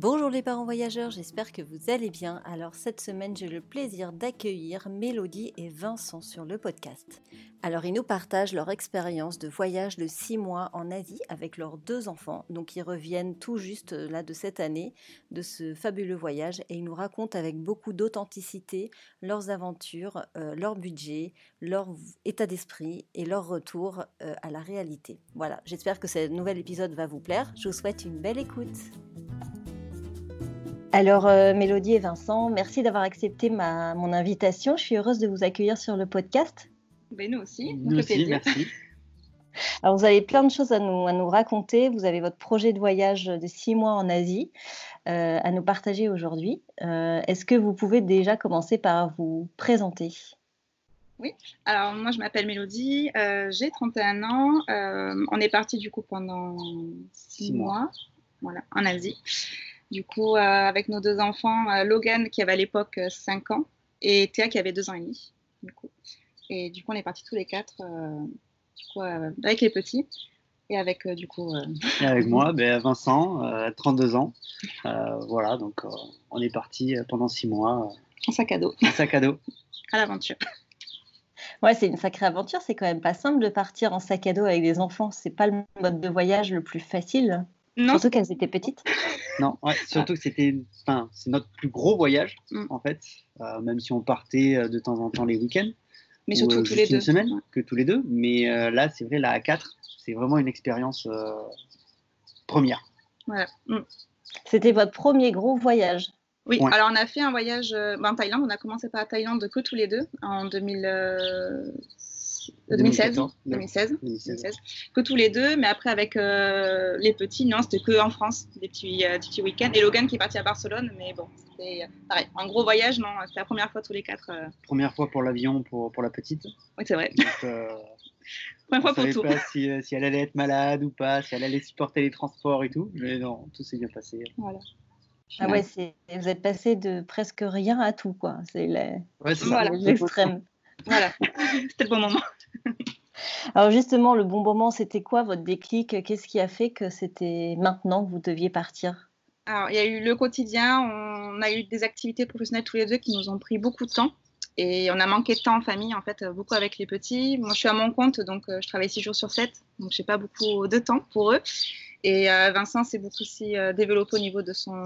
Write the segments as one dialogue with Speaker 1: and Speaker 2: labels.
Speaker 1: Bonjour les parents voyageurs, j'espère que vous allez bien. Alors cette semaine, j'ai le plaisir d'accueillir Mélodie et Vincent sur le podcast. Alors ils nous partagent leur expérience de voyage de 6 mois en Asie avec leurs deux enfants. Donc ils reviennent tout juste euh, là de cette année de ce fabuleux voyage et ils nous racontent avec beaucoup d'authenticité leurs aventures, euh, leur budget, leur état d'esprit et leur retour euh, à la réalité. Voilà, j'espère que ce nouvel épisode va vous plaire. Je vous souhaite une belle écoute. Alors, euh, Mélodie et Vincent, merci d'avoir accepté ma, mon invitation. Je suis heureuse de vous accueillir sur le podcast.
Speaker 2: Ben, nous aussi,
Speaker 3: nous aussi, merci.
Speaker 1: Alors, vous avez plein de choses à nous, à nous raconter. Vous avez votre projet de voyage de six mois en Asie euh, à nous partager aujourd'hui. Euh, Est-ce que vous pouvez déjà commencer par vous présenter?
Speaker 2: Oui, alors moi je m'appelle Mélodie, euh, j'ai 31 ans. Euh, on est parti du coup pendant six mois, mois voilà, en Asie. Du coup, euh, avec nos deux enfants, euh, Logan qui avait à l'époque 5 ans et Théa qui avait 2 ans et demi. Du coup. Et du coup, on est partis tous les quatre du coup, avec les petits. Et avec du coup.
Speaker 3: Et avec moi, ben, Vincent, 32 ans. voilà, donc on est parti pendant 6 mois.
Speaker 2: en sac à dos.
Speaker 3: En sac à dos.
Speaker 2: à l'aventure.
Speaker 1: Ouais, c'est une sacrée aventure. C'est quand même pas simple de partir en sac à dos avec des enfants. C'est pas le mode de voyage le plus facile. Non. Surtout qu'elles étaient petites.
Speaker 3: Non, ouais, surtout que c'était, enfin, c'est notre plus gros voyage mm. en fait, euh, même si on partait euh, de temps en temps les week-ends.
Speaker 2: Mais surtout
Speaker 3: ou, euh,
Speaker 2: tous les
Speaker 3: une
Speaker 2: deux.
Speaker 3: semaine, que tous les deux. Mais euh, là, c'est vrai, la A4, c'est vraiment une expérience euh, première.
Speaker 2: Voilà. Mm.
Speaker 1: C'était votre premier gros voyage.
Speaker 2: Oui, ouais. alors on a fait un voyage en Thaïlande. On a commencé par la Thaïlande que tous les deux en 2000, 2016, 2016, 2016, que tous les deux, mais après avec euh, les petits, non, c'était que en France, des petits, euh, des petits week-ends. Et Logan qui est parti à Barcelone, mais bon, c'était pareil, un gros voyage, non, c'était la première fois tous les quatre. Euh...
Speaker 3: Première fois pour l'avion, pour, pour la petite.
Speaker 2: Oui, c'est vrai.
Speaker 3: Donc, euh,
Speaker 2: première fois pour tout.
Speaker 3: pas si, si, elle allait être malade ou pas, si elle allait supporter les transports et tout, mais non, tout s'est bien passé.
Speaker 2: Voilà.
Speaker 1: Ah ouais, vous êtes passé de presque rien à tout, quoi. C'est
Speaker 3: ouais,
Speaker 1: l'extrême.
Speaker 2: Voilà. Voilà, c'était le bon moment.
Speaker 1: Alors justement, le bon moment, c'était quoi votre déclic? Qu'est-ce qui a fait que c'était maintenant que vous deviez partir?
Speaker 2: Alors, il y a eu le quotidien, on a eu des activités professionnelles tous les deux qui nous ont pris beaucoup de temps. Et on a manqué de temps en famille, en fait, beaucoup avec les petits. Moi, je suis à mon compte, donc je travaille 6 jours sur 7, donc je n'ai pas beaucoup de temps pour eux. Et euh, Vincent s'est beaucoup aussi euh, développé au niveau de son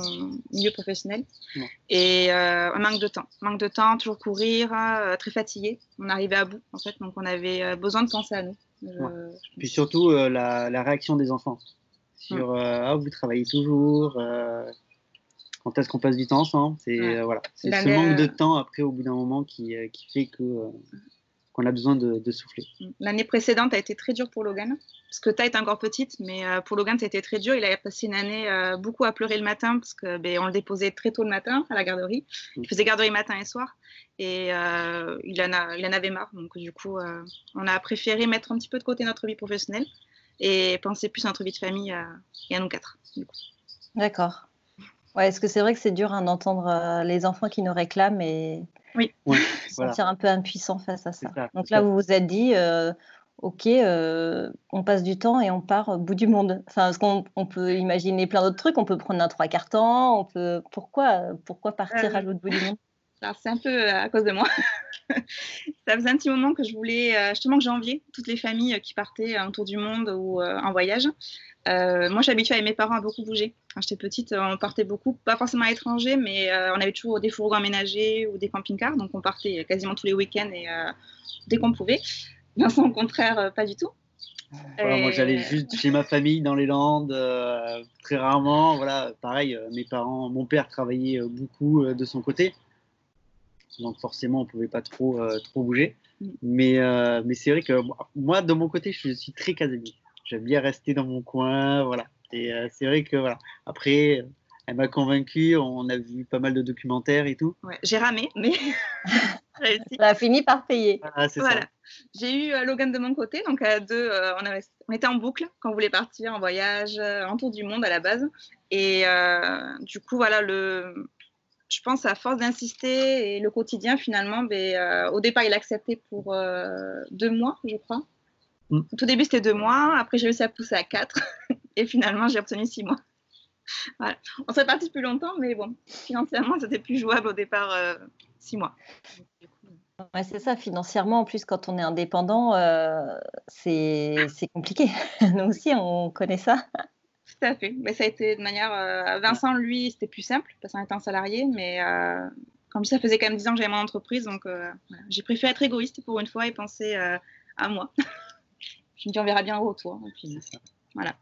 Speaker 2: milieu professionnel.
Speaker 3: Ouais.
Speaker 2: Et euh, un manque de temps. Manque de temps, toujours courir, très fatigué. On arrivait à bout, en fait, donc on avait besoin de penser à nous.
Speaker 3: Ouais. Puis surtout, la, la, réaction des enfants. Sur ah, vous travaillez toujours, quand est-ce qu'on passe du temps ensemble? C'est voilà. ce manque de temps, après, au bout d'un moment, qui, qui fait que qu'on a besoin de, de souffler.
Speaker 2: L'année précédente a été très dure pour Logan, parce que Ta est encore petite, mais euh, pour Logan, c'était très dur. Il a passé une année euh, beaucoup à pleurer le matin, parce que ben, on le déposait très tôt le matin à la garderie. Il faisait garderie matin et soir, et euh, il, en a, il en avait marre. Donc du coup, euh, on a préféré mettre un petit peu de côté notre vie professionnelle et penser plus à notre vie de famille et à nous quatre.
Speaker 1: D'accord. Ouais, est-ce que c'est vrai que c'est dur hein, d'entendre les enfants qui nous réclament et
Speaker 2: oui.
Speaker 3: oui
Speaker 1: se sentir un peu impuissant face à ça. ça Donc là, vous vous êtes dit, euh, ok, euh, on passe du temps et on part au bout du monde. Enfin, parce qu'on on peut imaginer plein d'autres trucs. On peut prendre un trois quarts temps. On peut. Pourquoi, pourquoi partir
Speaker 2: euh,
Speaker 1: à l'autre bout du monde?
Speaker 2: C'est un peu à cause de moi. ça faisait un petit moment que je voulais, euh, justement, que j'enviais toutes les familles qui partaient autour du monde ou euh, en voyage. Euh, moi, habituée avec mes parents à beaucoup bouger. Quand j'étais petite, on partait beaucoup, pas forcément à l'étranger, mais euh, on avait toujours des fourgons aménagés ou des camping-cars, donc on partait quasiment tous les week-ends et euh, dès qu'on pouvait. Vincent, au contraire, euh, pas du tout.
Speaker 3: Voilà, et... Moi, j'allais juste chez ma famille dans les Landes, euh, très rarement. Voilà, pareil, euh, mes parents, mon père travaillait beaucoup de son côté, donc forcément, on pouvait pas trop trop bouger. Mm. Mais mais c'est vrai que moi, de mon côté, je suis très casanier j'aime bien rester dans mon coin, voilà. Et euh, c'est vrai que voilà. Après, Elle m'a convaincu. On a vu pas mal de documentaires et tout.
Speaker 2: j'ai ramé, mais
Speaker 1: réussi. Ça a fini par payer.
Speaker 3: Ah, voilà.
Speaker 2: J'ai eu euh, Logan de mon côté, donc à deux, euh, on, était en boucle quand on voulait partir en voyage, euh, en tour du monde à la base. Et du coup, voilà, le, je pense à force d'insister et le quotidien finalement, ben, au départ il a accepté pour deux mois, je crois. Mm. Au tout début c'était deux mois, après j'ai réussi à pousser à quatre et finalement j'ai obtenu six mois. On serait parti plus longtemps, mais bon, financièrement c'était plus jouable au départ six mois.
Speaker 1: Ouais, c'est ça, financièrement, en plus, quand on est indépendant, euh, c'est compliqué. Nous aussi, on connaît ça.
Speaker 2: Tout à fait. Mais ça a été de manière. Euh, Vincent, lui, c'était plus simple parce qu'on était un salarié, mais euh, comme ça faisait quand même 10 ans que j'avais mon entreprise, donc j'ai préféré être égoïste pour une fois et penser à moi. je me dis, on verra bien au retour. Et puis, voilà.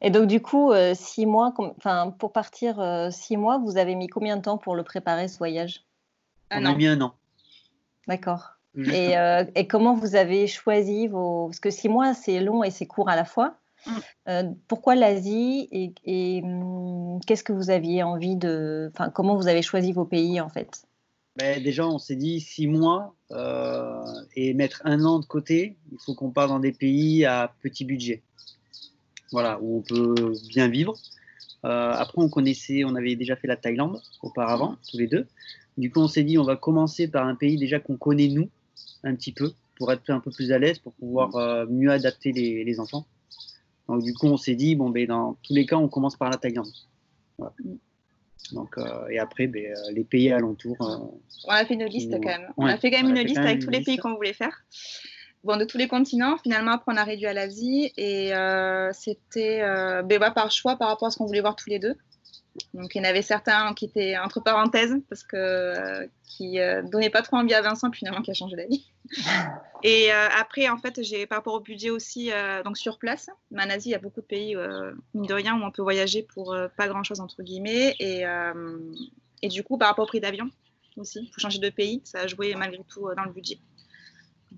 Speaker 1: Et donc, du coup, six mois, enfin, pour partir six mois, vous avez mis combien de temps pour le préparer, ce voyage?
Speaker 3: On a mis un an.
Speaker 1: D'accord. Euh, et, comment vous avez choisi vos... Parce que six mois, c'est long et c'est court à la fois. Mm. Euh, pourquoi l'Asie et, hum, qu'est-ce que vous aviez envie de... Enfin, comment vous avez choisi vos pays en fait?
Speaker 3: Ben, Déjà, on s'est dit six mois euh, et mettre un an de côté. Il faut qu'on parte dans des pays à petit budget. Voilà, où on peut bien vivre. après, on connaissait, on avait déjà fait la Thaïlande auparavant, tous les deux. Du coup, on s'est dit, on va commencer par un pays déjà qu'on connaît nous, un petit peu, pour être un peu plus à l'aise, pour pouvoir mm. euh, mieux adapter les, enfants. Donc, du coup, on s'est dit, bon, ben, dans tous les cas, on commence par la Thaïlande. Mm. Donc, euh, et après, ben, euh, les pays alentours.
Speaker 2: on a fait une liste quand même. On a fait quand même une liste avec tous les pays qu'on voulait faire. Bon, de tous les continents, finalement, après, on a réduit à l'Asie et c'était ben, par choix par rapport à ce qu'on voulait voir tous les deux. Donc il y en avait certains qui étaient entre parenthèses parce que euh, qui euh, donnaient pas trop envie à Vincent puis finalement qui a changé d'avis. Et euh, après en fait j'ai par rapport au budget aussi donc sur place. Mais en Asie il y a beaucoup de pays mine de rien où on peut voyager pour pas grand chose entre guillemets et, et du coup par rapport au prix d'avion aussi pour changer de pays ça a joué malgré tout dans le budget.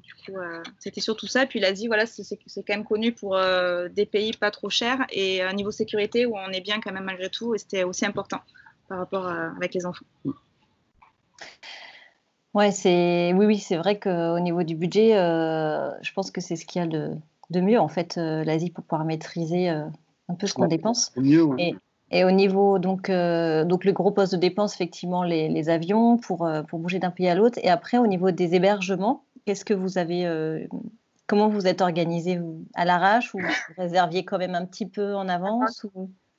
Speaker 2: Du coup, euh, c'était surtout ça. Puis l'Asie, voilà, c'est quand même connu pour euh, des pays pas trop chers et un niveau sécurité où on est bien quand même malgré tout. Et c'était aussi important par rapport avec les enfants.
Speaker 1: Ouais, c'est oui, oui, c'est vrai qu'au niveau du budget, euh, je pense que c'est ce qu'il y a de, de, mieux en fait, l'Asie pour pouvoir maîtriser un peu ce qu'on dépense.
Speaker 3: Mieux,
Speaker 1: et, et, au niveau donc donc le gros poste de dépense, effectivement, les, les avions pour pour bouger d'un pays à l'autre. Et après, au niveau des hébergements, Qu'est-ce que vous avez euh, Comment vous êtes organisé à l'arrache ou vous réserviez quand même un petit peu en avance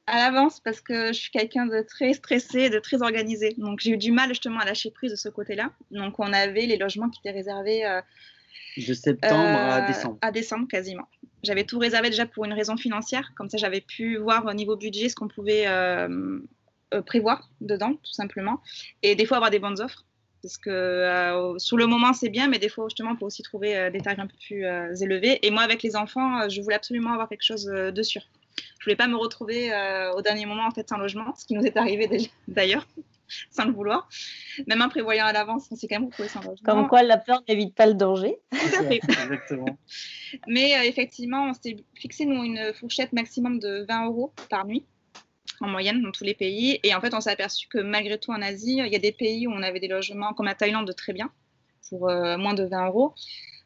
Speaker 2: À l'avance parce que je suis quelqu'un de très stressé, de très organisé. Donc j'ai eu du mal justement à lâcher prise de ce côté-là. Donc on avait les logements qui étaient réservés euh,
Speaker 3: de septembre à euh, décembre.
Speaker 2: À décembre quasiment. J'avais tout réservé déjà pour une raison financière. Comme ça j'avais pu voir au niveau budget ce qu'on pouvait prévoir dedans tout simplement. Et des fois avoir des bonnes offres parce que euh, sur le moment c'est bien, mais des fois justement on peut aussi trouver euh, des tarifs un peu plus euh, élevés. Et moi avec les enfants, je voulais absolument avoir quelque chose de sûr. Je voulais pas me retrouver au dernier moment en fait sans logement, ce qui nous est arrivé d'ailleurs, sans le vouloir. Même en prévoyant à l'avance, on s'est quand même retrouvé sans logement.
Speaker 1: Comme quoi la peur n'évite pas le danger.
Speaker 2: Tout à fait. Exactement. Mais effectivement, on s'est fixé nous une fourchette maximum de 20 euros par nuit en moyenne dans tous les pays. Et en fait, on s'est aperçu que malgré tout en Asie, il y a des pays où on avait des logements comme la Thaïlande très bien, pour euh, moins de 20 euros.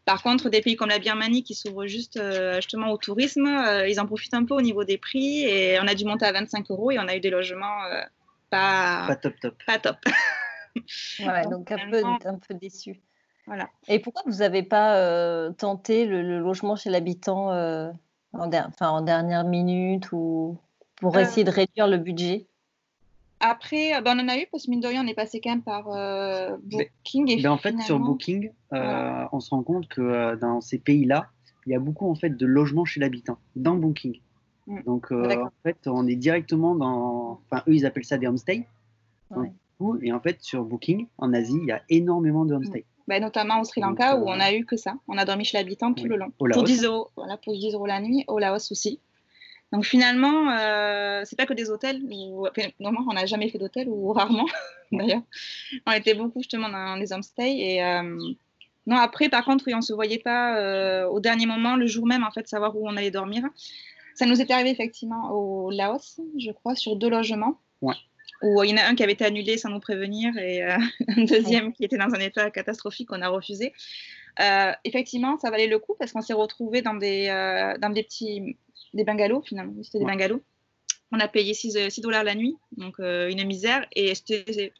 Speaker 2: Par contre, des pays comme la Birmanie qui s'ouvrent juste euh, justement au tourisme, euh, ils en profitent un peu au niveau des prix et on a dû monter à 25 euros et on a eu des logements pas,
Speaker 3: pas top top.
Speaker 2: Pas top.
Speaker 1: ouais, donc, un, peu, un peu déçu. Voilà. Et pourquoi vous n'avez pas tenté le, logement chez l'habitant en, en dernière minute ou pour euh, essayer de réduire le budget
Speaker 2: après, euh, ben, on en a eu parce que mine de rien, on est passé quand même par euh, Booking. Et
Speaker 3: ben, en fait, sur Booking, on se rend compte que dans ces pays-là, il y a beaucoup en fait de logements chez l'habitant dans Booking. Mm. Donc en fait, on est directement dans. Enfin, eux, ils appellent ça des homestays. Et en fait, sur Booking, en Asie, il y a énormément de homestays.
Speaker 2: Ben, notamment au Sri Lanka où on a eu que ça. On a dormi chez l'habitant tout le long. Pour 10 euros. Voilà, pour 10 euros la nuit. Au Laos aussi. Donc finalement, euh, c'est pas que des hôtels. Où, normalement, on n'a jamais fait d'hôtel ou rarement d'ailleurs. On était beaucoup justement dans les homestays et euh, non après par contre on se voyait pas euh, au dernier moment, le jour même en fait savoir où on allait dormir. Ça nous est arrivé effectivement au Laos, je crois, sur deux logements.
Speaker 3: Ouais.
Speaker 2: où il y en a un qui avait été annulé sans nous prévenir et un deuxième qui était dans un état catastrophique qu'on a refusé. effectivement, ça valait le coup parce qu'on s'est retrouvés dans des, dans des petits des bungalows finalement. C'était des bungalows. On a payé 6, 6 dollars la nuit, donc une misère et c'était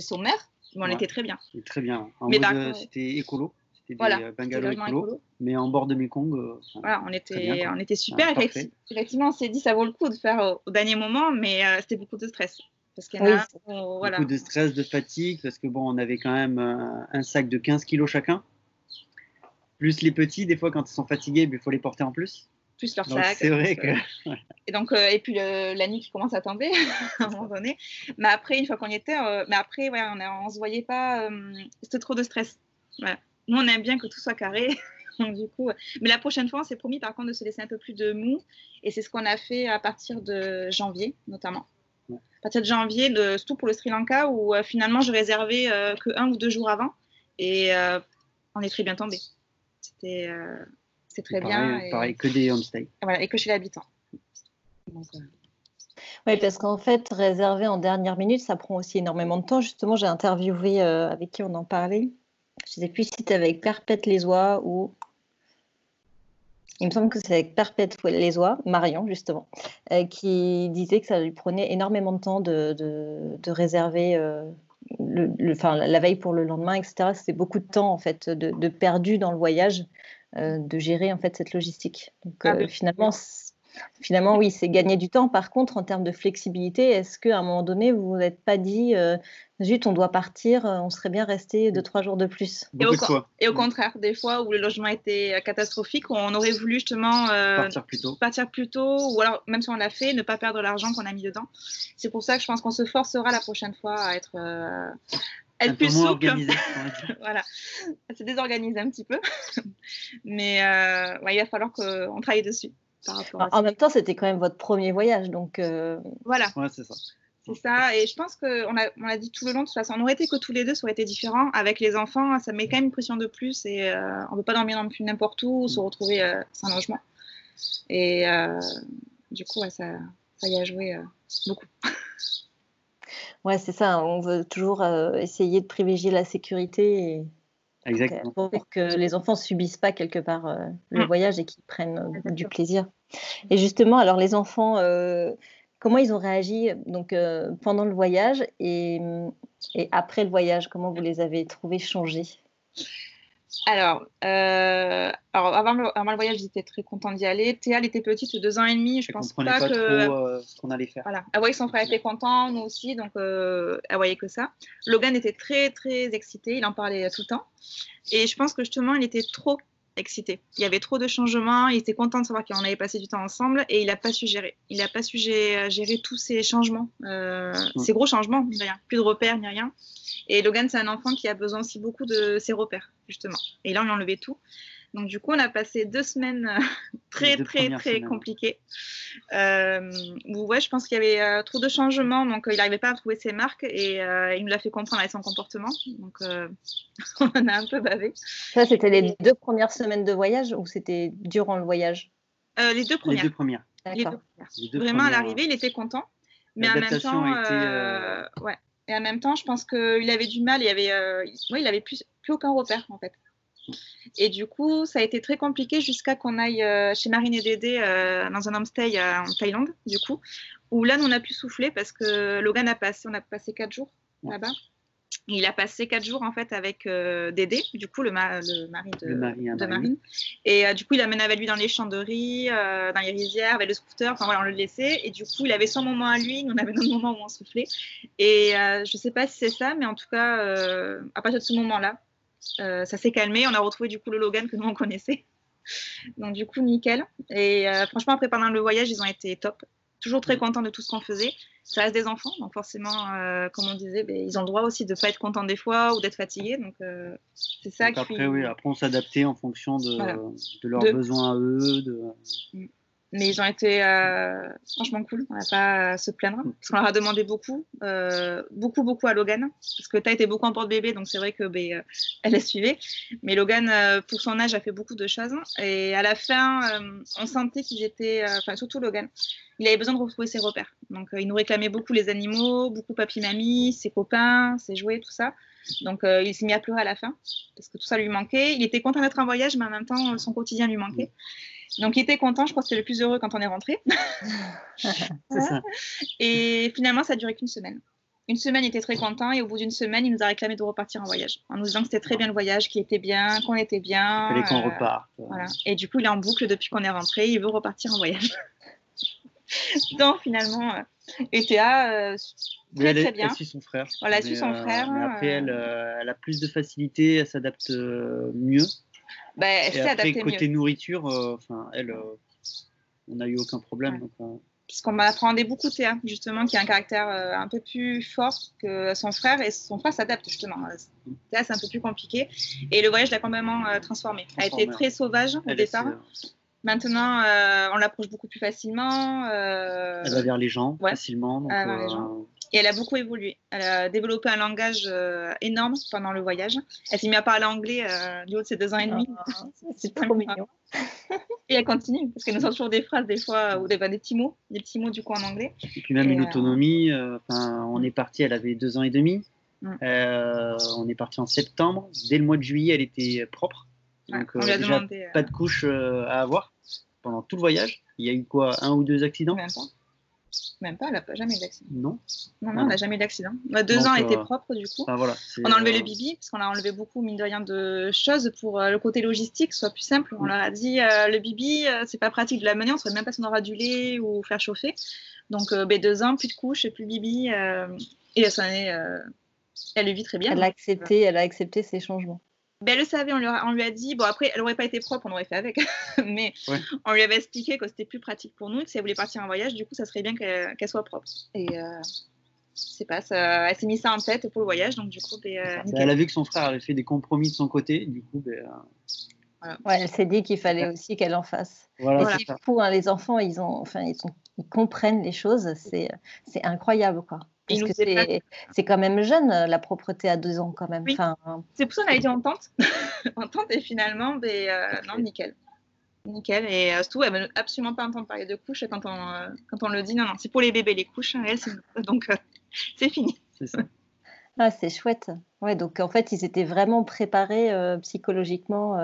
Speaker 2: sommaire, mais on était très bien.
Speaker 3: Très bien. En mais c'était écolo. C'était des euh, bungalows écolo, mais en bord de Mekong. Euh,
Speaker 2: voilà, on était, on était super. effectivement, on s'est dit ça vaut le coup de faire au, dernier moment, mais euh, c'était beaucoup de stress.
Speaker 3: Parce qu'il y a voilà. beaucoup de stress, de fatigue, parce que bon, on avait quand même un sac de 15 kilos chacun. Plus les petits, des fois, quand ils sont fatigués, il faut les porter en plus
Speaker 2: plus leur sac.
Speaker 3: C'est vrai que.
Speaker 2: Et donc, et puis la nuit qui commence à tomber à un moment donné. Mais après, une fois qu'on y était, mais après, ouais, on, ne se voyait pas. C'était trop de stress. Voilà nous, on aime bien que tout soit carré. du coup, mais la prochaine fois, on s'est promis par contre de se laisser un peu plus de mou. Et c'est ce qu'on a fait à partir de janvier, notamment. À partir de janvier, de, surtout pour le Sri Lanka, où euh, finalement, je réservais euh, que un ou deux jours avant. Et euh, on est très bien tombé. C'était c'est très bien.
Speaker 3: Et, pareil, que des homestays.
Speaker 2: Voilà, et que chez l'habitant.
Speaker 1: Oui, parce qu'en fait, réserver en dernière minute, ça prend aussi énormément de temps. Justement, j'ai interviewé avec qui on en parlait je ne sais plus si c'était avec Perpète les Oies ou. Il me semble que c'est avec Perpète les Oies, Marion justement, euh, qui disait que ça lui prenait énormément de temps de, de, réserver euh, le, la veille pour le lendemain, etc. C'était beaucoup de temps en fait de, perdu dans le voyage, euh, de gérer en fait cette logistique. Donc ah finalement, finalement, oui, c'est gagner du temps. Par contre, en termes de flexibilité, est-ce qu'à un moment donné, vous vous n'êtes pas dit, euh, zut, on doit partir, euh, on serait bien resté deux, trois jours de plus?
Speaker 2: Et au, contraire, des fois où le logement était euh, catastrophique, on aurait voulu justement
Speaker 3: partir plus tôt.
Speaker 2: Partir plus tôt, ou alors, même si on l'a fait, ne pas perdre l'argent qu'on a mis dedans. C'est pour ça que je pense qu'on se forcera la prochaine fois à être. Être plus souple. voilà, se désorganiser un petit peu. Mais il va falloir qu'on travaille dessus.
Speaker 1: En même temps, c'était quand même votre premier voyage, donc. Euh,
Speaker 2: voilà.
Speaker 3: Ouais, c'est ça.
Speaker 2: C'est ça, et je pense qu'on a, on a dit tout le long, de toute façon, on aurait été que tous les deux, ça aurait été différent. Avec les enfants, ça met quand même une pression de plus et euh, on ne peut pas dormir non plus n'importe où ou se retrouver euh, sans logement. Et du coup, ça, ça y a joué beaucoup.
Speaker 1: Ouais, c'est ça, on veut toujours essayer de privilégier la sécurité et
Speaker 3: Exactement.
Speaker 1: pour que les enfants subissent pas quelque part euh, le mm. voyage et qu'ils prennent euh, du plaisir. Et justement, alors les enfants, euh, comment ils ont réagi donc pendant le voyage et, et, après le voyage Comment vous les avez trouvés changer
Speaker 2: alors, euh, alors avant, le, le, voyage, j'étais très contente d'y aller. Théa, elle était petite, deux ans et demi. Je, ne pense pas,
Speaker 3: pas
Speaker 2: que.
Speaker 3: Trop, euh, ce qu'on allait faire.
Speaker 2: Voilà. Elle voyait que son frère était content, nous aussi, donc euh, elle voyait que ça. Logan était très, très excité. Il en parlait tout le temps. Et je pense que justement, il était trop excité. Il y avait trop de changements, il était content de savoir qu'on avait passé du temps ensemble et il n'a pas su gérer. Il n'a pas su gérer, tous ces changements, euh, ces gros changements, rien. plus de repères ni rien. Et Logan, c'est un enfant qui a besoin aussi beaucoup de ses repères, justement. Et là, on lui a enlevé tout. Donc du coup, on a passé deux semaines euh, très très très compliquées. Euh, où, ouais, je pense qu'il y avait euh, trop de changements, donc il n'arrivait pas à trouver ses marques et il nous l'a fait comprendre avec son comportement. Donc on en a un peu bavé.
Speaker 1: Ça, c'était les deux premières semaines de voyage ou c'était durant le voyage?
Speaker 2: Les deux premières.
Speaker 3: Les deux premières.
Speaker 2: Vraiment à l'arrivée, il était content, mais en même temps, ouais. Et en même temps, je pense qu'il avait du mal. Il avait, ouais, il avait plus, plus aucun repère en fait. Et du coup, ça a été très compliqué jusqu'à qu'on aille euh, chez Marine et Dédé euh, dans un homestay euh, en Thaïlande, du coup, où là, nous, on a pu souffler parce que Logan a passé, on a passé quatre jours là-bas. Il a passé quatre jours en fait avec Dédé, du coup le, mari de, Marine. Et du coup, il amène avec lui dans les champs de riz, dans les rizières, avec le scooter. Enfin voilà, on le laissait. Et du coup, il avait son moment à lui, nous on avait notre moment où on soufflait. Et je sais pas si c'est ça, mais en tout cas, à partir de ce moment-là, ça s'est calmé. On a retrouvé du coup le Logan que nous on connaissait. Donc du coup nickel. Et euh, franchement après pendant le voyage ils ont été top. Toujours très contents de tout ce qu'on faisait. Ça reste des enfants, donc forcément, euh, comme on disait, ben, ils ont le droit aussi de ne pas être contents des fois ou d'être fatigués. Donc c'est ça qui.
Speaker 3: Après oui, après on s'adaptait en fonction de, de leurs besoins à eux. De... Mm.
Speaker 2: Mais ils ont été euh, franchement cool. On n'a pas à se plaindre parce qu'on leur a demandé beaucoup, euh, beaucoup, beaucoup à Logan parce que tu as été beaucoup en porte-bébé, donc c'est vrai que ben, euh, elle a suivi. Mais Logan, pour son âge, a fait beaucoup de choses et à la fin, on sentait qu'ils étaient, enfin surtout Logan, il avait besoin de retrouver ses repères. Donc il nous réclamait beaucoup les animaux, beaucoup papy-mamie, ses copains, ses jouets, tout ça. Donc il s'est mis à pleurer à la fin parce que tout ça lui manquait. Il était content d'être en voyage, mais en même temps son quotidien lui manquait. Donc, il était content. Je crois que c'était le plus heureux quand on est rentré. ça. Et finalement, ça a duré qu'une semaine. Une semaine, il était très content. Et au bout d'une semaine, il nous a réclamé de repartir en voyage. En nous disant que c'était très bien le voyage, qu'il était bien, qu'on était bien.
Speaker 3: Il fallait qu'on euh, reparte.
Speaker 2: Voilà. Et du coup, il est en boucle depuis qu'on est rentré. Il veut repartir en voyage. Donc, finalement, euh, ETA, euh, très, très bien.
Speaker 3: Elle suit son frère.
Speaker 2: Voilà, elle suit son frère.
Speaker 3: Mais après, elle, elle, a plus de facilité, elle s'adapte mieux.
Speaker 2: Bah, et
Speaker 3: côté nourriture, euh, enfin, elle, euh, on n'a eu aucun problème. Donc, euh.
Speaker 2: Puisqu'on m'apprenait beaucoup Théa, justement, qui a un caractère un peu plus fort que son frère, et son frère s'adapte justement. Théa, c'est un peu plus compliqué. Et le voyage l'a complètement transformé. Elle a été très sauvage au départ. Maintenant, on l'approche beaucoup plus facilement.
Speaker 3: Elle va vers les gens facilement. Donc, les gens.
Speaker 2: Et elle a beaucoup évolué. Elle a développé un langage euh, énorme pendant le voyage. Elle s'est mise à parler anglais euh, du haut de ses deux ans et demi.
Speaker 1: Ah, c'est trop mignon.
Speaker 2: et elle continue, parce qu'elle nous sort toujours des phrases des fois, ou des, des, petits mots, des petits mots du coup en anglais.
Speaker 3: Et puis même une euh, autonomie. Enfin, on est parti, elle avait deux ans et demi. Mm. on est parti en septembre. Dès le mois de juillet, elle était propre. Donc, on lui a demandé, pas de couche à avoir pendant tout le voyage. Il y a eu quoi Un ou deux accidents?
Speaker 2: Même pas, elle n'a jamais eu d'accident.
Speaker 3: Non
Speaker 2: Non, non, elle n'a jamais eu d'accident. deux ans, elle était euh, propre du coup.
Speaker 3: voilà,
Speaker 2: on a enlevé le euh, bibi, parce qu'on a enlevé beaucoup, mine de rien, de choses pour euh, le côté logistique, soit plus simple. On leur a dit, le bibi, c'est pas pratique de la mener, on ne saurait même pas si on aura du lait ou faire chauffer. Donc, ben, deux ans, plus de couches, plus bibi. et ça elle le vit très bien.
Speaker 1: Elle a accepté, elle a accepté ces changements.
Speaker 2: Ben, elle le savait, on lui, a, on lui, a, dit, bon après, elle n'aurait pas été propre, on aurait fait avec, mais on lui avait expliqué que c'était plus pratique pour nous, que si elle voulait partir en voyage, du coup, ça serait bien qu'elle soit propre. Et euh, c'est pas, ça, elle s'est mis ça en tête pour le voyage, donc du coup, ben, euh,
Speaker 3: elle a vu que son frère avait fait des compromis de son côté, du coup, ben,
Speaker 1: euh, Ouais, elle s'est dit qu'il fallait aussi qu'elle en fasse. Voilà, c'est fou, hein, les enfants, ils, ont, enfin, ils, ils comprennent les choses, c'est incroyable, quoi. Parce que c'est quand même jeune, euh, la propreté à deux ans quand même. Enfin...
Speaker 2: C'est pour ça qu'on a été en tente. en tente et finalement, ben, euh, non, nickel. Nickel. Et euh, surtout, elle ne veut absolument pas entendre parler de couches quand on, quand on le dit. Non, non, c'est pour les bébés, les couches. Hein, elle, donc, c'est fini.
Speaker 3: C'est ça.
Speaker 1: Ah, c'est chouette. Ouais, donc en fait, ils étaient vraiment préparés psychologiquement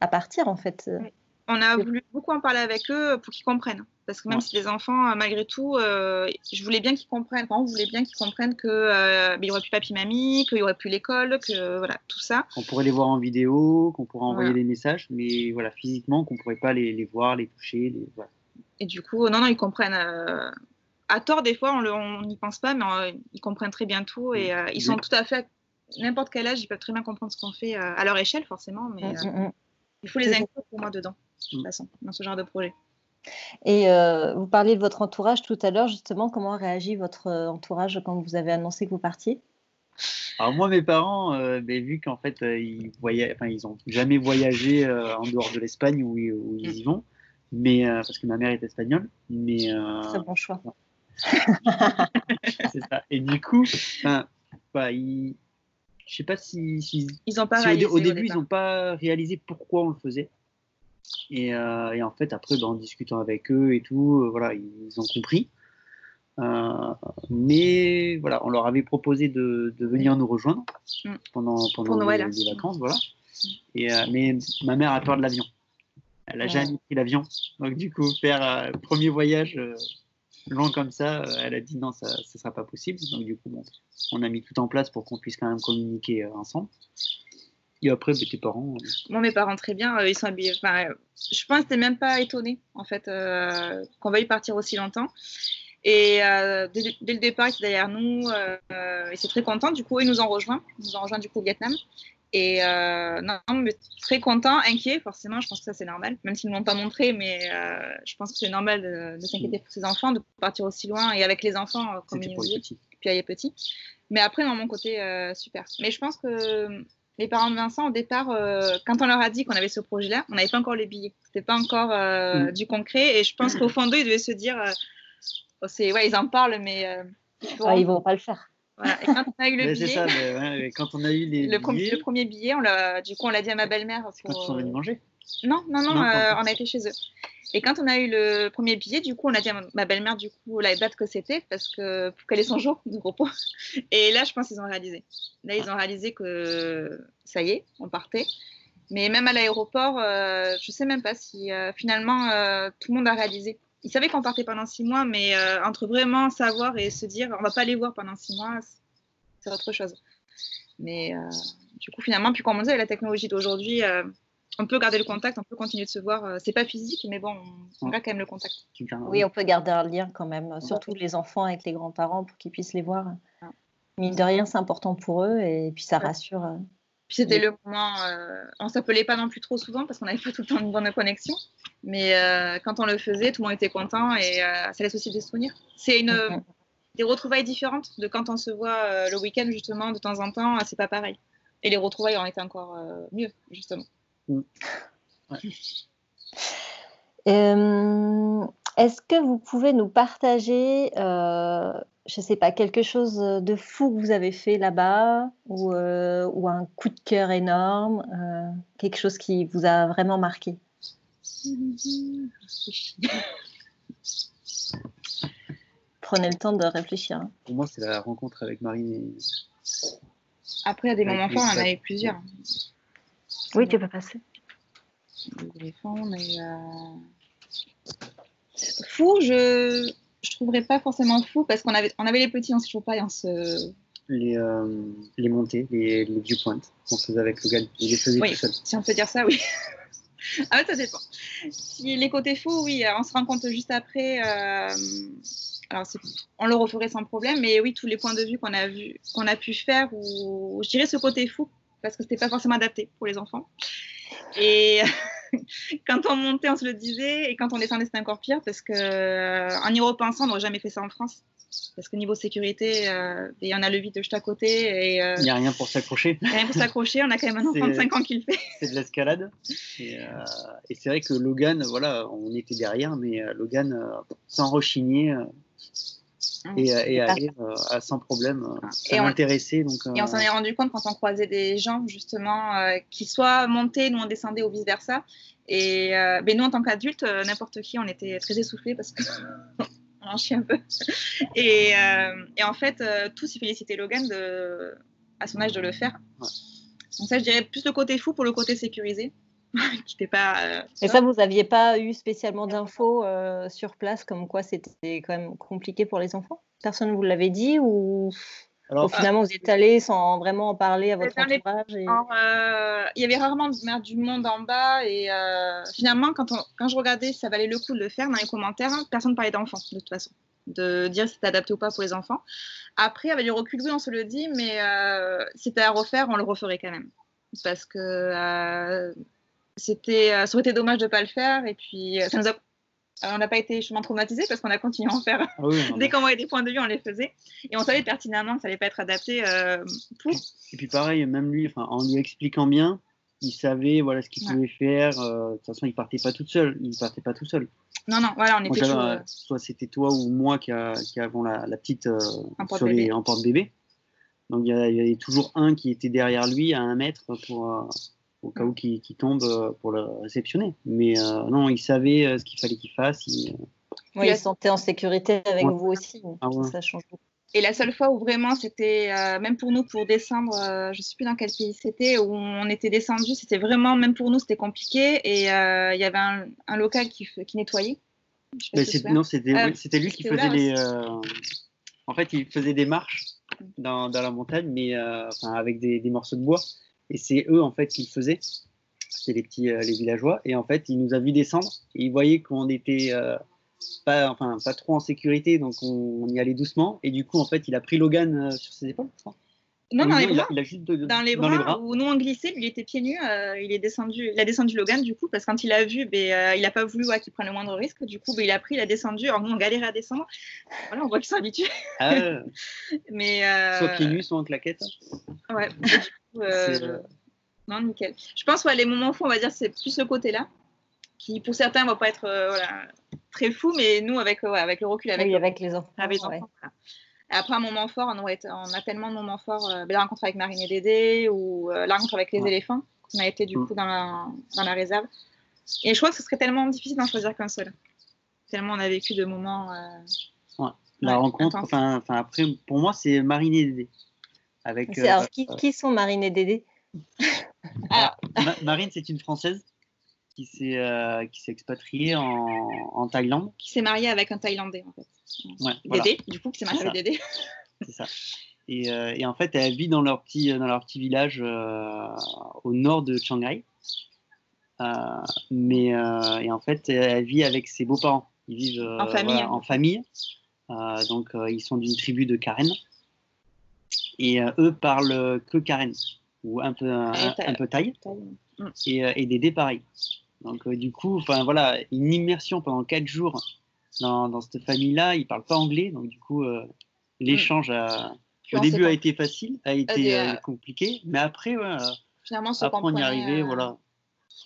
Speaker 1: à partir, en fait.
Speaker 2: On a voulu beaucoup en parler avec eux pour qu'ils comprennent. Parce que même si les enfants, euh, malgré tout, euh, je voulais bien qu'ils comprennent, on voulait bien qu'ils comprennent qu'il euh, n'y aurait plus papy-mamie, qu'il n'y aurait plus l'école, que voilà, tout ça.
Speaker 3: On pourrait les voir en vidéo, qu'on pourrait envoyer des messages, mais voilà, physiquement, qu'on ne pourrait pas les, les, voir, les toucher. Les, voilà.
Speaker 2: Et du coup, non, non, ils comprennent. à tort, des fois, on n'y pense pas, mais ils comprennent très bien tout et mm. ils sont tout à fait, n'importe quel âge, ils peuvent très bien comprendre ce qu'on fait à leur échelle, forcément, mais mm, mm, il faut les inclure pour moi dedans, de toute façon, dans ce genre de projet.
Speaker 1: Et euh, vous parliez de votre entourage tout à l'heure, justement, comment a réagi votre euh, entourage quand vous avez annoncé que vous partiez?
Speaker 3: Alors moi, mes parents, euh, ben, vu qu'en fait, ils voyaient, enfin, ils ont jamais voyagé en dehors de l'Espagne où, ils mm. y vont, mais parce que ma mère est espagnole, mais
Speaker 1: très bon choix.
Speaker 3: c'est ça. Et du coup, enfin, bah, ils, je sais pas si,
Speaker 2: ils ont pas réalisé,
Speaker 3: au, début ils n'ont pas réalisé pourquoi on le faisait. Euh, et, en fait, après, ben, en discutant avec eux et tout, euh, voilà, ils ont compris. Euh, mais voilà, on leur avait proposé de, venir nous rejoindre mm. pendant, pendant les, vacances, voilà. Et, mais ma mère a peur de l'avion. Elle n'a jamais pris l'avion. Donc du coup, faire un premier voyage long comme ça, elle a dit non, ça ne sera pas possible. Donc du coup, bon, on a mis tout en place pour qu'on puisse quand même communiquer ensemble. Et après, bah, tes parents
Speaker 2: Moi, mes parents, très bien. ils sont habillés. Enfin, je pense que même pas étonné, en fait, euh, qu'on veuille partir aussi longtemps. Et euh, dès, le départ, ils étaient derrière nous. Euh, ils étaient très contents. Du coup, ils nous ont rejoints. Ils nous ont rejoints, du coup, au Vietnam. Et non, mais très contents, inquiets, forcément. Je pense que ça, c'est normal. Même s'ils ne l'ont pas montré, mais je pense que c'est normal de, s'inquiéter pour ses enfants, de partir aussi loin. Et avec les enfants, comme ils nous disent. Puis, il y a petit. Mais après, dans mon côté, super. Mais je pense que les parents de Vincent, au départ, euh, quand on leur a dit qu'on avait ce projet-là, on n'avait pas encore les billets. C'était pas encore euh, mm. du concret. Et je pense qu'au fond d'eux, ils devaient se dire, oh, c'est, ouais, ils en parlent, mais
Speaker 1: ils, ah, ils vont pas le faire.
Speaker 2: Voilà. Et quand on a eu le billet,
Speaker 3: ça, quand on a eu les
Speaker 2: le,
Speaker 3: billets,
Speaker 2: le premier billet, on l'a, du coup, on l'a dit à ma belle-mère.
Speaker 3: Quand ils sont venus manger.
Speaker 2: Non, non, non, on a été chez eux. Et quand on a eu le premier billet, du coup, on a dit à ma belle-mère, du coup, la date que c'était, parce que pour qu'elle ait son jour de repos. Et là, je pense qu'ils ont réalisé. Là, ils ont réalisé que ça y est, on partait. Mais même à l'aéroport, euh, je ne sais même pas si euh, finalement euh, tout le monde a réalisé. Ils savaient qu'on partait pendant six mois, mais entre vraiment savoir et se dire, on va pas les voir pendant six mois, c'est autre chose. Mais du coup, finalement, puis comme on dit, la technologie d'aujourd'hui, on peut garder le contact, on peut continuer de se voir. Euh, c'est pas physique, mais bon, on, garde quand même le contact.
Speaker 1: Oui, on peut garder un lien quand même, surtout les enfants avec les grands-parents pour qu'ils puissent les voir. Mine de rien, c'est important pour eux et puis ça rassure. Euh,
Speaker 2: puis c'était le moment, euh, on s'appelait pas non plus trop souvent parce qu'on n'avait pas tout le temps une bonne connexion. Mais quand on le faisait, tout le monde était content et ça laisse aussi des souvenirs. C'est une, des retrouvailles différentes de quand on se voit le week-end justement de temps en temps, c'est pas pareil. Et les retrouvailles ont été encore mieux justement.
Speaker 1: Euh, est-ce que vous pouvez nous partager, euh, je ne sais pas, quelque chose de fou que vous avez fait là-bas ou, euh, ou, un coup de cœur énorme, quelque chose qui vous a vraiment marqué? Prenez le temps de réfléchir. Hein.
Speaker 3: Pour moi, c'est la rencontre avec Marine.
Speaker 2: Après, il y a des moments forts, on en avait plusieurs.
Speaker 1: Oui, tu peux passer.
Speaker 2: mais. Euh, fou, je ne trouverais pas forcément fou parce qu'on avait, on avait les petits, on se toujours pas et on se.
Speaker 3: Les, euh, les montées, les, les viewpoints qu'on faisait avec le gars, il les faisait
Speaker 2: oui,
Speaker 3: tout seul.
Speaker 2: Si on peut dire ça, oui. ah, ça dépend. Si les côtés fous, oui, on se rend compte juste après. Euh, alors, on le referait sans problème, mais oui, tous les points de vue qu'on a, vu, qu'on a pu faire, ou je dirais ce côté fou, parce que c'était pas forcément adapté pour les enfants. Et quand on montait, on se le disait, et quand on descendait, c'était encore pire, parce qu'en euh, y repensant, on n'aurait jamais fait ça en France. Parce que niveau sécurité, euh, il y en a le vide juste à côté.
Speaker 3: Euh, il n'y a rien pour s'accrocher.
Speaker 2: Il n'y a rien pour s'accrocher, on a quand même un enfant de 5 ans qui le fait.
Speaker 3: C'est de l'escalade. Et, et c'est vrai que Logan, voilà, on était derrière, mais Logan, sans rechigner, et, et aller euh, sans problème. Euh, ça m'intéressait. Donc,
Speaker 2: Et on s'en est rendu compte quand on croisait des gens, justement, euh, qui soit montaient, nous on descendait ou vice-versa. Et ben nous, en tant qu'adultes, n'importe qui, on était très essoufflés parce que. on en chie un peu. Et, et en fait, tous ils félicitaient Logan de, à son âge de le faire. Donc ça, je dirais plus le côté fou pour le côté sécurisé. qui pas.
Speaker 1: Euh, et ça, vous n'aviez pas eu spécialement d'infos euh, sur place comme quoi c'était quand même compliqué pour les enfants? Personne ne vous l'avait dit ou Alors, finalement vous êtes allé sans vraiment en parler à votre entourage
Speaker 2: euh, Il y avait rarement du monde en bas et finalement quand, on, quand je regardais ça valait le coup de le faire dans les commentaires, personne ne parlait d'enfants de toute façon de dire si c'était adapté ou pas pour les enfants. Après, avec du recul, oui, on se le dit, mais si c'était à refaire, on le referait quand même. Parce que c'était, euh, ça aurait été dommage de ne pas le faire. Et puis, euh, ça nous a, on n'a pas été chemin traumatisés parce qu'on a continué à en faire. Ah Dès qu'on voyait des points de vue, on les faisait. Et on savait pertinemment que ça n'allait pas être adapté euh, pour.
Speaker 3: Et puis pareil, même lui, en lui expliquant bien, il savait voilà ce qu'il pouvait faire. de toute façon, il partait pas tout seul. Il partait pas tout seul.
Speaker 2: Non, non, voilà, on était
Speaker 3: Soit c'était toi ou moi qui, avons la, petite en porte-bébé. Donc il y, avait toujours un qui était derrière lui à un mètre pour, au cas où qui, tombe euh, pour le réceptionner. Mais euh, non, il savait euh, ce qu'il fallait qu'il fasse. Il,
Speaker 1: oui, il se sentait en sécurité avec vous aussi. Ah ça change beaucoup.
Speaker 2: Et la seule fois où vraiment c'était, même pour nous, pour descendre, je ne sais plus dans quel pays c'était, où on était descendu, c'était vraiment, même pour nous, c'était compliqué. Et il y avait un, local qui, qui nettoyait.
Speaker 3: non, c'était lui qui faisait les. en fait, il faisait des marches dans, dans la montagne, mais avec des, des, morceaux de bois. Et c'est eux, en fait, qui le faisaient. C'est les petits, euh, les villageois. Et en fait, il nous a vu descendre. Et il voyait qu'on était euh, pas, enfin, pas trop en sécurité. Donc, on, y allait doucement. Et du coup, en fait, il a pris Logan euh, sur ses épaules, je crois.
Speaker 2: Non, dans, les bras, il a, juste dans, les bras, où nous on glissait, il était pieds nus, il est descendu, il a descendu Logan du coup parce que quand il a vu, ben, il a pas voulu qu'il prenne le moindre risque, du coup ben, il a pris, il a descendu, alors nous on galérait à descendre, voilà on voit qu'ils sont habitués. Ah,
Speaker 3: Mais soit pieds nus, soit en claquette.
Speaker 2: Ouais. Euh, Non, nickel. Je pense que les moments fous, on va dire, c'est plus ce côté-là, qui pour certains ne va pas être voilà, très fou, mais nous, avec, avec le recul, avec,
Speaker 1: oui, avec les enfants.
Speaker 2: Avec les enfants après, un moment fort, on, on a tellement de moments forts, euh, la rencontre avec Marine et Dédé ou euh, la rencontre avec les éléphants, qu'on a été du mm. coup dans la, dans la, réserve. Et je crois que ce serait tellement difficile d'en choisir qu'un seul. Tellement on a vécu de moments.
Speaker 3: Euh, la rencontre, enfin, après, pour moi, c'est Marine et Dédé.
Speaker 1: Avec, alors, qui, qui, sont Marine et Dédé?
Speaker 3: Marine, c'est une Française qui s'est expatriée en, en, Thaïlande.
Speaker 2: Qui s'est mariée avec un Thaïlandais, en fait. Dédé, du coup, c'est ma Dédé.
Speaker 3: C'est ça. Et, euh, et, en fait, elle vit dans leur petit, dans leur petit village euh, au nord de Chiang Rai. Euh, mais et en fait, elle vit avec ses beaux-parents. Ils vivent en famille. en famille. donc, ils sont d'une tribu de Karen. Et eux parlent que Karen, ou un peu, un, peu thaï. Et, et Dédé, pareil. Donc, du coup, voilà, une immersion pendant 4 jours dans, cette famille-là, ils parlent pas anglais, donc du coup, euh, l'échange au début a été facile, a été euh, compliqué, mais après, ouais,
Speaker 2: finalement,
Speaker 3: après on y est arrivé, euh, voilà.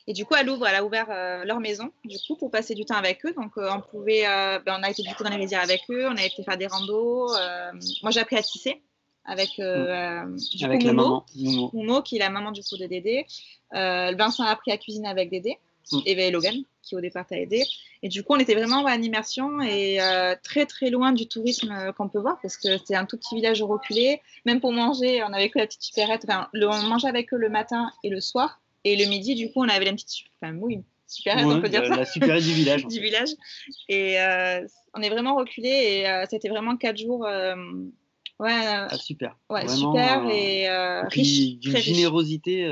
Speaker 2: Et du coup, elle ouvre, elle a ouvert leur maison, du coup, pour passer du temps avec eux. Donc, on pouvait, ben, on a été du coup dans les rizières avec eux, on a été faire des randos. moi, j'ai appris à tisser avec,
Speaker 3: du avec la maman,
Speaker 2: Momo. qui est la maman du coup de Dédé. Vincent a appris à cuisiner avec Dédé. Mm. et Logan, qui au départ t'a aidé. Et du coup, on était vraiment en immersion et euh, très très loin du tourisme euh, qu'on peut voir parce que c'était un tout petit village reculé. Même pour manger, on avait que la petite supérette. Enfin, on mangeait avec eux le matin et le soir. Et le midi, du coup, on avait la petite enfin, oui, supérette, on peut dire
Speaker 3: ça. La supérette du village.
Speaker 2: du village. Et euh, on est vraiment reculé et c'était vraiment quatre jours. Ouais,
Speaker 3: ah, super.
Speaker 2: Ouais, super et riche.
Speaker 3: D'une générosité.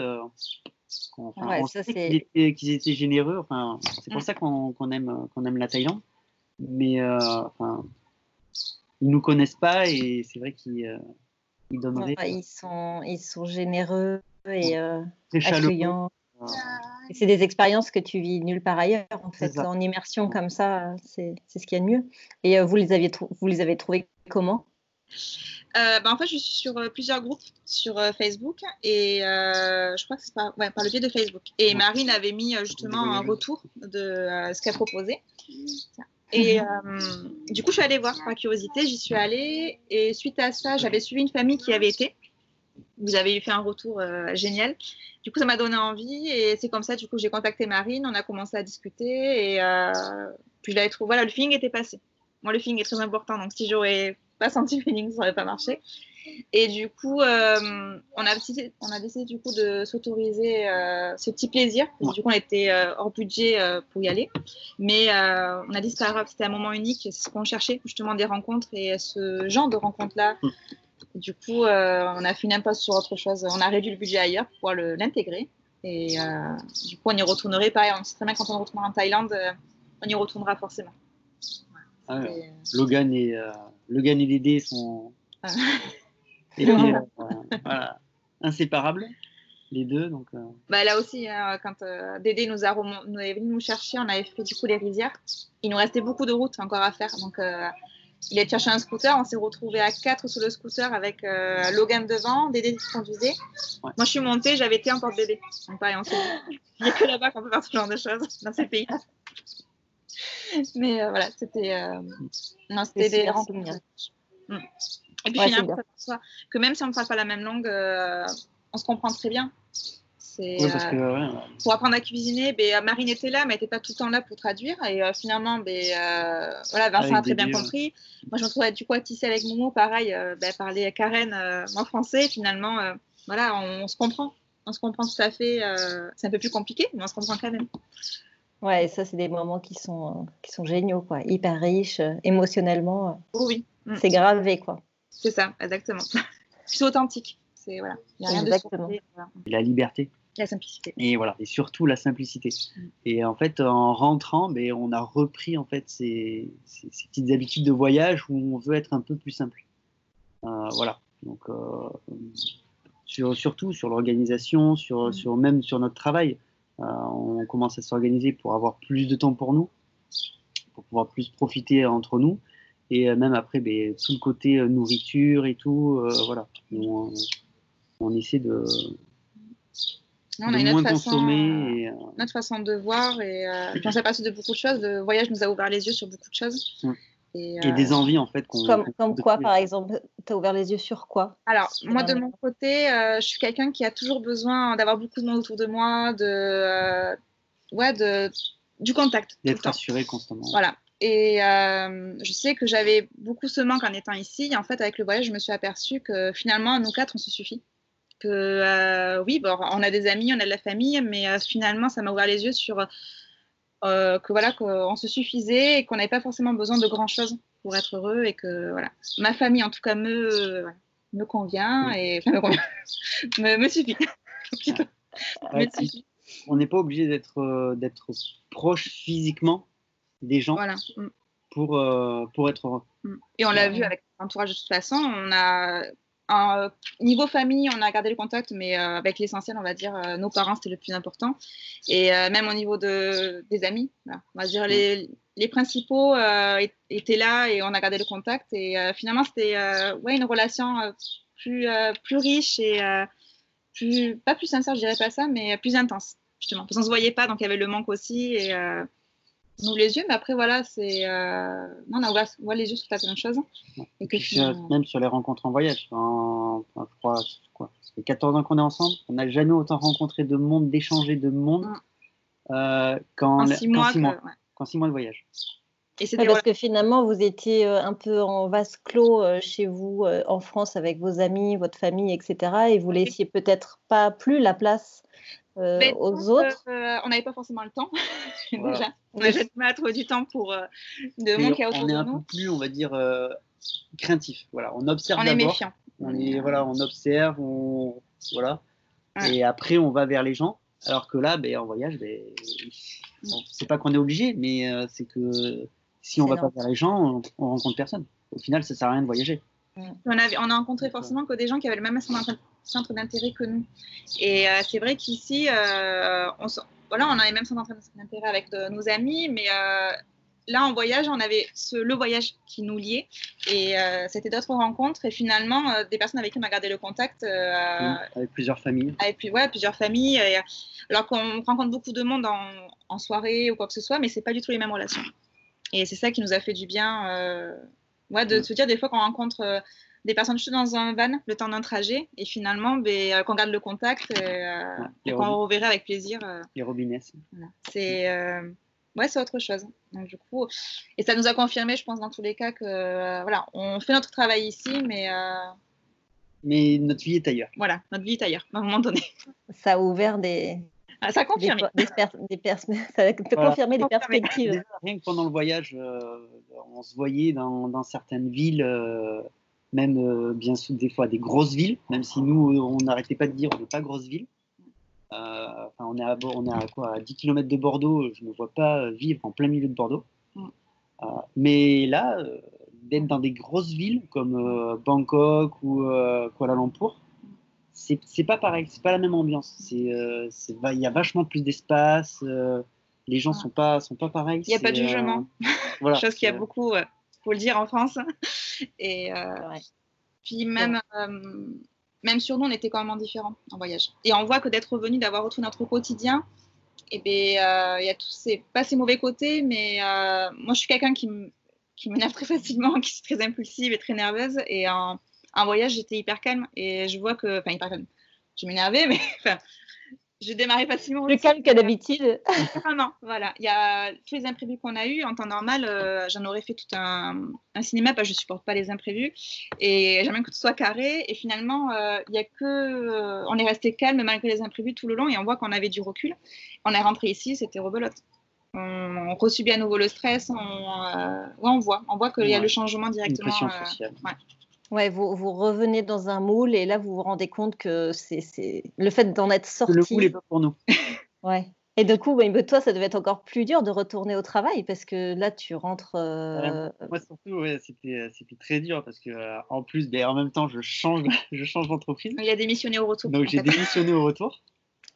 Speaker 3: Enfin, on sait qu'ils étaient, généreux. Enfin, c'est pour mm. ça qu'on aime, qu'on aime la Thaïlande. Mais euh, enfin, ils nous connaissent pas et c'est vrai qu'ils euh, ils donneraient.
Speaker 1: ils sont, ils sont généreux et euh, accueillants. Et c'est des expériences que tu vis nulle part ailleurs, en fait, en immersion comme ça, c'est ce qu'il y a de mieux. Et vous les aviez, vous les avez trouvés comment?
Speaker 2: Euh, bah, en fait, je suis sur euh, plusieurs groupes sur euh, Facebook et je crois que c'est par, par, le biais de Facebook. Et Marine avait mis justement un retour de ce qu'elle proposait. Et du coup, je suis allée voir par curiosité, j'y suis allée et suite à ça, j'avais suivi une famille qui avait été. Vous avez fait un retour génial. Du coup, ça m'a donné envie et c'est comme ça, du coup, j'ai contacté Marine, on a commencé à discuter et puis je l'avais trouvé. Voilà, le feeling était passé. Moi, le feeling est très important, donc si j'aurais pas senti feeling, ça n'aurait pas marché. Et du coup, euh, on, a décidé, on a décidé du coup de s'autoriser euh, ce petit plaisir. Du coup, on était euh, hors budget pour y aller. Mais on a dit que c'était un moment unique. C'est ce qu'on cherchait, justement, des rencontres et ce genre de rencontres-là. Mm. Du coup, on a fait une impasse sur autre chose. On a réduit le budget ailleurs pour pouvoir l'intégrer. Et du coup, on y retournerait. Pareil, on sait très bien quand on retournera en Thaïlande, on y retournera forcément.
Speaker 3: Ah Logan et Logan et Dédé sont ah. euh, inséparables, les deux. Donc, euh.
Speaker 2: bah, là aussi, hein, quand euh, Dédé nous, a nous est venu nous chercher, on avait fait du coup les rizières. Il nous restait beaucoup de routes encore à faire. Donc, il a cherché un scooter. On s'est retrouvé à quatre sur le scooter avec Logan devant, Dédé qui conduisait. Moi, je suis montée, j'avais été en porte-bébé. Donc, pareil, on s'est dit, il n'y a que là-bas qu'on peut faire ce genre de choses dans ces pays. Mais voilà, c'était non, c'était des rencontres. Mm. Et puis finalement, que même si on ne parle pas la même langue, euh, on se comprend très bien. Euh, pour apprendre à cuisiner, ben, Marine était là, mais elle n'était pas tout le temps là pour traduire. Et euh, finalement, ben, voilà, Vincent a très bien compris. Moi, je me trouvais du coup à tisser avec Momo, pareil, ben, parler à Karen en français. Finalement, voilà, on, se comprend. On se comprend tout à fait. c'est un peu plus compliqué, mais on se comprend quand même.
Speaker 1: Ouais, ça, c'est des moments qui sont, qui sont géniaux, quoi. Hyper riches, euh, émotionnellement.
Speaker 2: Euh, oh oui.
Speaker 1: Mm. C'est gravé, quoi.
Speaker 2: C'est ça, exactement. C'est authentique. C'est voilà. Il n'y a rien exactement. de
Speaker 3: La liberté.
Speaker 2: La simplicité.
Speaker 3: Et voilà, et surtout la simplicité. Mm. Et en fait, en rentrant, mais ben, on a repris en fait ces, ces, petites habitudes de voyage où on veut être un peu plus simple. Euh, voilà. Donc, sur, surtout sur l'organisation, sur, mm. sur, même sur notre travail. Euh, on commence à s'organiser pour avoir plus de temps pour nous, pour pouvoir plus profiter entre nous. Et euh, même après, ben, tout le côté euh, nourriture et tout, voilà. On, essaie de,
Speaker 2: on a une autre, façon, euh, notre façon de voir et on s'est passé de beaucoup de choses. Le voyage nous a ouvert les yeux sur beaucoup de choses.
Speaker 3: Et, des envies en fait.
Speaker 1: Comme, comme quoi par exemple Tu as ouvert les yeux sur quoi?
Speaker 2: Alors moi de mon côté, je suis quelqu'un qui a toujours besoin d'avoir beaucoup de monde autour de moi, de, ouais, de, du contact.
Speaker 3: D'être assuré constamment.
Speaker 2: Voilà. Et je sais que j'avais beaucoup ce manque en étant ici. Et en fait, avec le voyage, je me suis aperçue que finalement, nous quatre, on se suffit que euh, oui, bon, on a des amis, on a de la famille, mais euh, finalement, ça m'a ouvert les yeux sur euh, que voilà, qu'on se suffisait et qu'on n'avait pas forcément besoin de grand chose pour être heureux et que voilà, ma famille en tout cas me me convient et me, convient, me, suffit.
Speaker 3: On n'est pas obligé d'être d'être proche physiquement des gens.
Speaker 2: Voilà.
Speaker 3: Pour, pour être heureux.
Speaker 2: Mm. Et on l'a vu avec l'entourage de toute façon, on a niveau famille, on a gardé le contact, mais euh, avec l'essentiel, on va dire, euh, nos parents, c'était le plus important. Et euh, même au niveau de, des amis, on va dire, les, principaux étaient là et on a gardé le contact. Et finalement, c'était ouais, une relation plus, plus riche et pas plus sincère, je dirais pas ça, mais plus intense, justement. Parce qu'on ne se voyait pas, donc il y avait le manque aussi. Nous les yeux, mais après, voilà, c'est. Euh... on a ouvert, les yeux sur de choses.
Speaker 3: Et que Même sur les rencontres en voyage. En, je crois, quoi, ça fait 14 ans qu'on est ensemble. On n'a jamais autant rencontré de monde, d'échanger de monde euh, qu'en 6 mois, six mois de voyage.
Speaker 1: Et ouais, parce que finalement, vous étiez euh, un peu en vase clos euh, chez vous en France avec vos amis, votre famille, etc. Et vous laissiez peut-être pas plus la place euh, ben, aux autres
Speaker 2: euh, On n'avait pas forcément le temps. Déjà. On n'a jamais trouvé du temps pour euh, de manquer autour
Speaker 3: On est un
Speaker 2: peu
Speaker 3: plus, on va dire, craintif. Voilà, on observe
Speaker 2: On est méfiant.
Speaker 3: On est, voilà, on observe, on, voilà. Et après, on va vers les gens. Alors que là, ben, en voyage, ben, c'est pas qu'on est obligé, mais c'est que si on va pas vers les gens, on, on rencontre personne. Au final, ça sert à rien de voyager.
Speaker 2: On, a, on a rencontré forcément que des gens qui avaient le même centre d'intérêt que nous. Et euh, c'est vrai qu'ici, euh, on, voilà, on a les mêmes centres d'intérêt avec nos amis, mais euh, là, en voyage, on avait ce, le voyage qui nous liait. Et c'était d'autres rencontres. Et finalement, des personnes avec qui on a gardé le contact.
Speaker 3: avec plusieurs familles.
Speaker 2: Avec ouais, plusieurs familles. alors qu'on rencontre beaucoup de monde en, en, soirée ou quoi que ce soit, mais c'est pas du tout les mêmes relations. Et c'est ça qui nous a fait du bien Ouais, de se dire des fois qu'on rencontre euh, des personnes juste dans un van le temps d'un trajet et finalement ben, euh, qu'on garde le contact euh, et, qu'on reverrait avec plaisir.
Speaker 3: les robinets.
Speaker 2: C'est ouais, c'est autre chose. Donc, du coup, et ça nous a confirmé, je pense, dans tous les cas que voilà, on fait notre travail ici, mais
Speaker 3: mais notre vie est ailleurs.
Speaker 2: Voilà, notre vie est ailleurs, à un moment donné.
Speaker 1: Ça a ouvert des,
Speaker 2: ah, ça confirme.
Speaker 1: Des, des ça peut confirmer des perspectives.
Speaker 3: rien que pendant le voyage, euh, on se voyait dans, dans certaines villes, euh, même euh, bien sûr des fois des grosses villes, même si nous, on n'arrêtait pas de dire on n'est pas grosse ville. Enfin, on est à, on est à quoi, à 10 km de Bordeaux, je ne me vois pas vivre en plein milieu de Bordeaux. Mm. mais là, d'être dans des grosses villes comme Bangkok ou Kuala Lumpur, c'est pas pareil, c'est pas la même ambiance. C'est, euh, il y a vachement plus d'espace. Euh, les gens sont pas sont pas pareils.
Speaker 2: Il n'y a pas de jugement. Euh, voilà, Chose qu'il y a beaucoup, faut le dire en France. Et puis même même sur nous, on était quand même différents en voyage. Et on voit que d'être revenu, d'avoir retrouvé notre quotidien, et eh ben il y a tous ces pas ces mauvais côtés, mais moi je suis quelqu'un qui qui m'énerve très facilement, qui est très impulsive et très nerveuse. Et en, un voyage, j'étais hyper calme et je vois que. Enfin, hyper calme. Je m'énervais, mais enfin, je démarrais facilement.
Speaker 1: Plus calme que d'habitude.
Speaker 2: ah non, voilà. Il y a tous les imprévus qu'on a eu en temps normal. Euh, j'en aurais fait tout un, un, cinéma parce que je supporte pas les imprévus et j'aime bien que tout soit carré. Et finalement, euh, il y a que. Euh, on est resté calme malgré les imprévus tout le long et on voit qu'on avait du recul. On est rentré ici, c'était rebelote. On, on resubit à nouveau le stress. On, ouais, on voit, on voit qu'il y a le changement directement. Une pression sociale. Ouais.
Speaker 1: Ouais, vous, vous, revenez dans un moule et là, vous vous rendez compte que c'est le fait d'en être sorti.
Speaker 3: Le moule n'est pas pour nous.
Speaker 1: ouais. Et du coup, toi, ça devait être encore plus dur de retourner au travail parce que là, tu rentres. Euh,
Speaker 3: moi, surtout, ouais, c'était très dur parce que euh, en plus, ben, en même temps, je change, je change d'entreprise.
Speaker 2: Il y a démissionné au retour.
Speaker 3: Donc, j'ai démissionné au retour.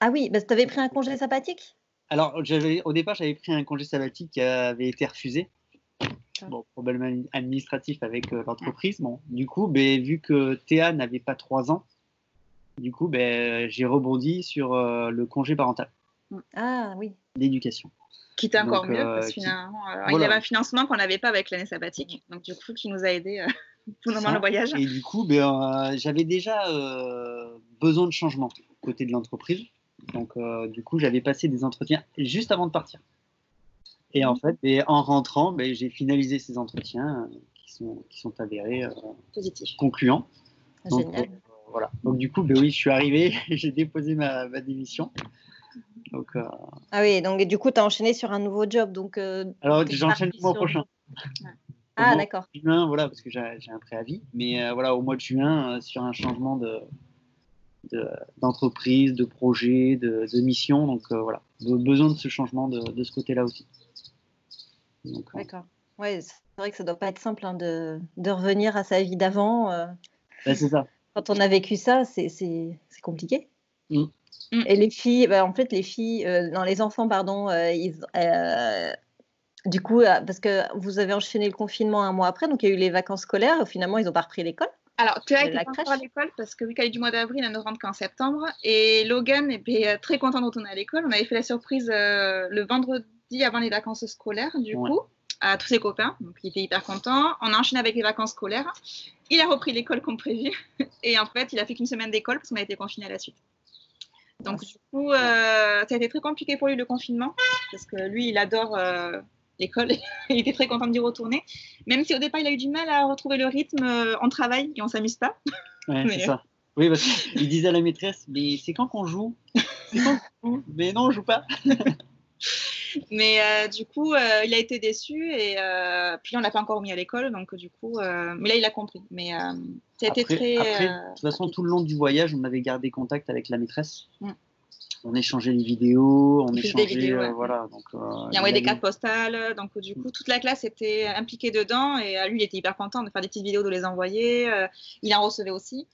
Speaker 1: Ah oui, bah, tu avais pris un congé sabbatique?
Speaker 3: Alors, au départ, j'avais pris un congé sabbatique qui avait été refusé. Bon, problème administratif avec euh, l'entreprise. Bon, du coup, ben, vu que Théa n'avait pas trois ans, Du coup, ben, j'ai rebondi sur le congé parental.
Speaker 1: Ah oui.
Speaker 3: L'éducation.
Speaker 2: Qui était encore mieux, parce qu'il y avait un financement qu'on n'avait pas avec l'année sabbatique. Donc, du coup, qui nous a aidé pendant le voyage.
Speaker 3: Et du coup, ben, j'avais déjà besoin de changement côté de l'entreprise. Donc, du coup, j'avais passé des entretiens juste avant de partir. Et en fait, et en rentrant, ben, j'ai finalisé ces entretiens euh, qui, sont, qui sont avérés euh, concluants.
Speaker 1: Génial.
Speaker 3: Donc, euh, voilà. Donc du coup, ben oui, je suis arrivé, j'ai déposé ma, ma, démission. Donc,
Speaker 1: Ah oui, donc du coup, tu as enchaîné sur un nouveau job. Donc,
Speaker 3: Alors, j'enchaîne le mois prochain.
Speaker 1: Ah, d'accord.
Speaker 3: Juin, voilà, parce que j'ai un préavis. Mais voilà, au mois de juin, sur un changement de, d'entreprise, de, projet, de, de, mission. Donc voilà, besoin de ce changement de, de ce côté-là aussi.
Speaker 1: D'accord. Ouais, c'est vrai que ça doit pas être simple hein, de, de, revenir à sa vie d'avant. Euh.
Speaker 3: c'est ça.
Speaker 1: Quand on a vécu ça, c'est compliqué. Mmh. Mmh. Et les filles, bah, en fait, les filles, euh, non, les enfants, pardon, euh, ils, du coup, parce que vous avez enchaîné le confinement un mois après, donc il y a eu les vacances scolaires, finalement, ils n'ont pas repris l'école.
Speaker 2: Alors, Théa était pas à l'école parce que vu qu'elle est du mois d'avril, elle ne rentre qu'en septembre. Et Logan était très content de retourner à l'école. On avait fait la surprise le vendredi avant les vacances scolaires, du coup, à tous ses copains. Donc, il était hyper content. On a enchaîné avec les vacances scolaires. Il a repris l'école comme prévu. Et en fait, il a fait qu'une semaine d'école parce qu'on a été confiné à la suite. Donc, du coup, euh, ça a été très compliqué pour lui le confinement parce que lui, il adore euh, l'école. il était très content d'y retourner. Même si au départ, il a eu du mal à retrouver le rythme, euh, on travaille et on s'amuse pas.
Speaker 3: Ouais, c'est ça. Oui, parce qu'il disait à la maîtresse, mais c'est quand qu'on joue? Quand joue? Mais non, on joue pas.
Speaker 2: Mais euh, du coup, euh, il a été déçu et euh, puis on l'a pas encore mis à l'école, donc du coup, mais là il a compris. Mais ça a été très.
Speaker 3: Après, de toute façon, tout le long du voyage, on avait gardé contact avec la maîtresse. Mm. On échangeait les vidéos, on échangeait, des vidéos, voilà. Donc,
Speaker 2: il a envoyé des cartes postales, donc du coup, toute la classe était impliquée dedans et lui, il était hyper content de faire des petites vidéos, de les envoyer. il en recevait aussi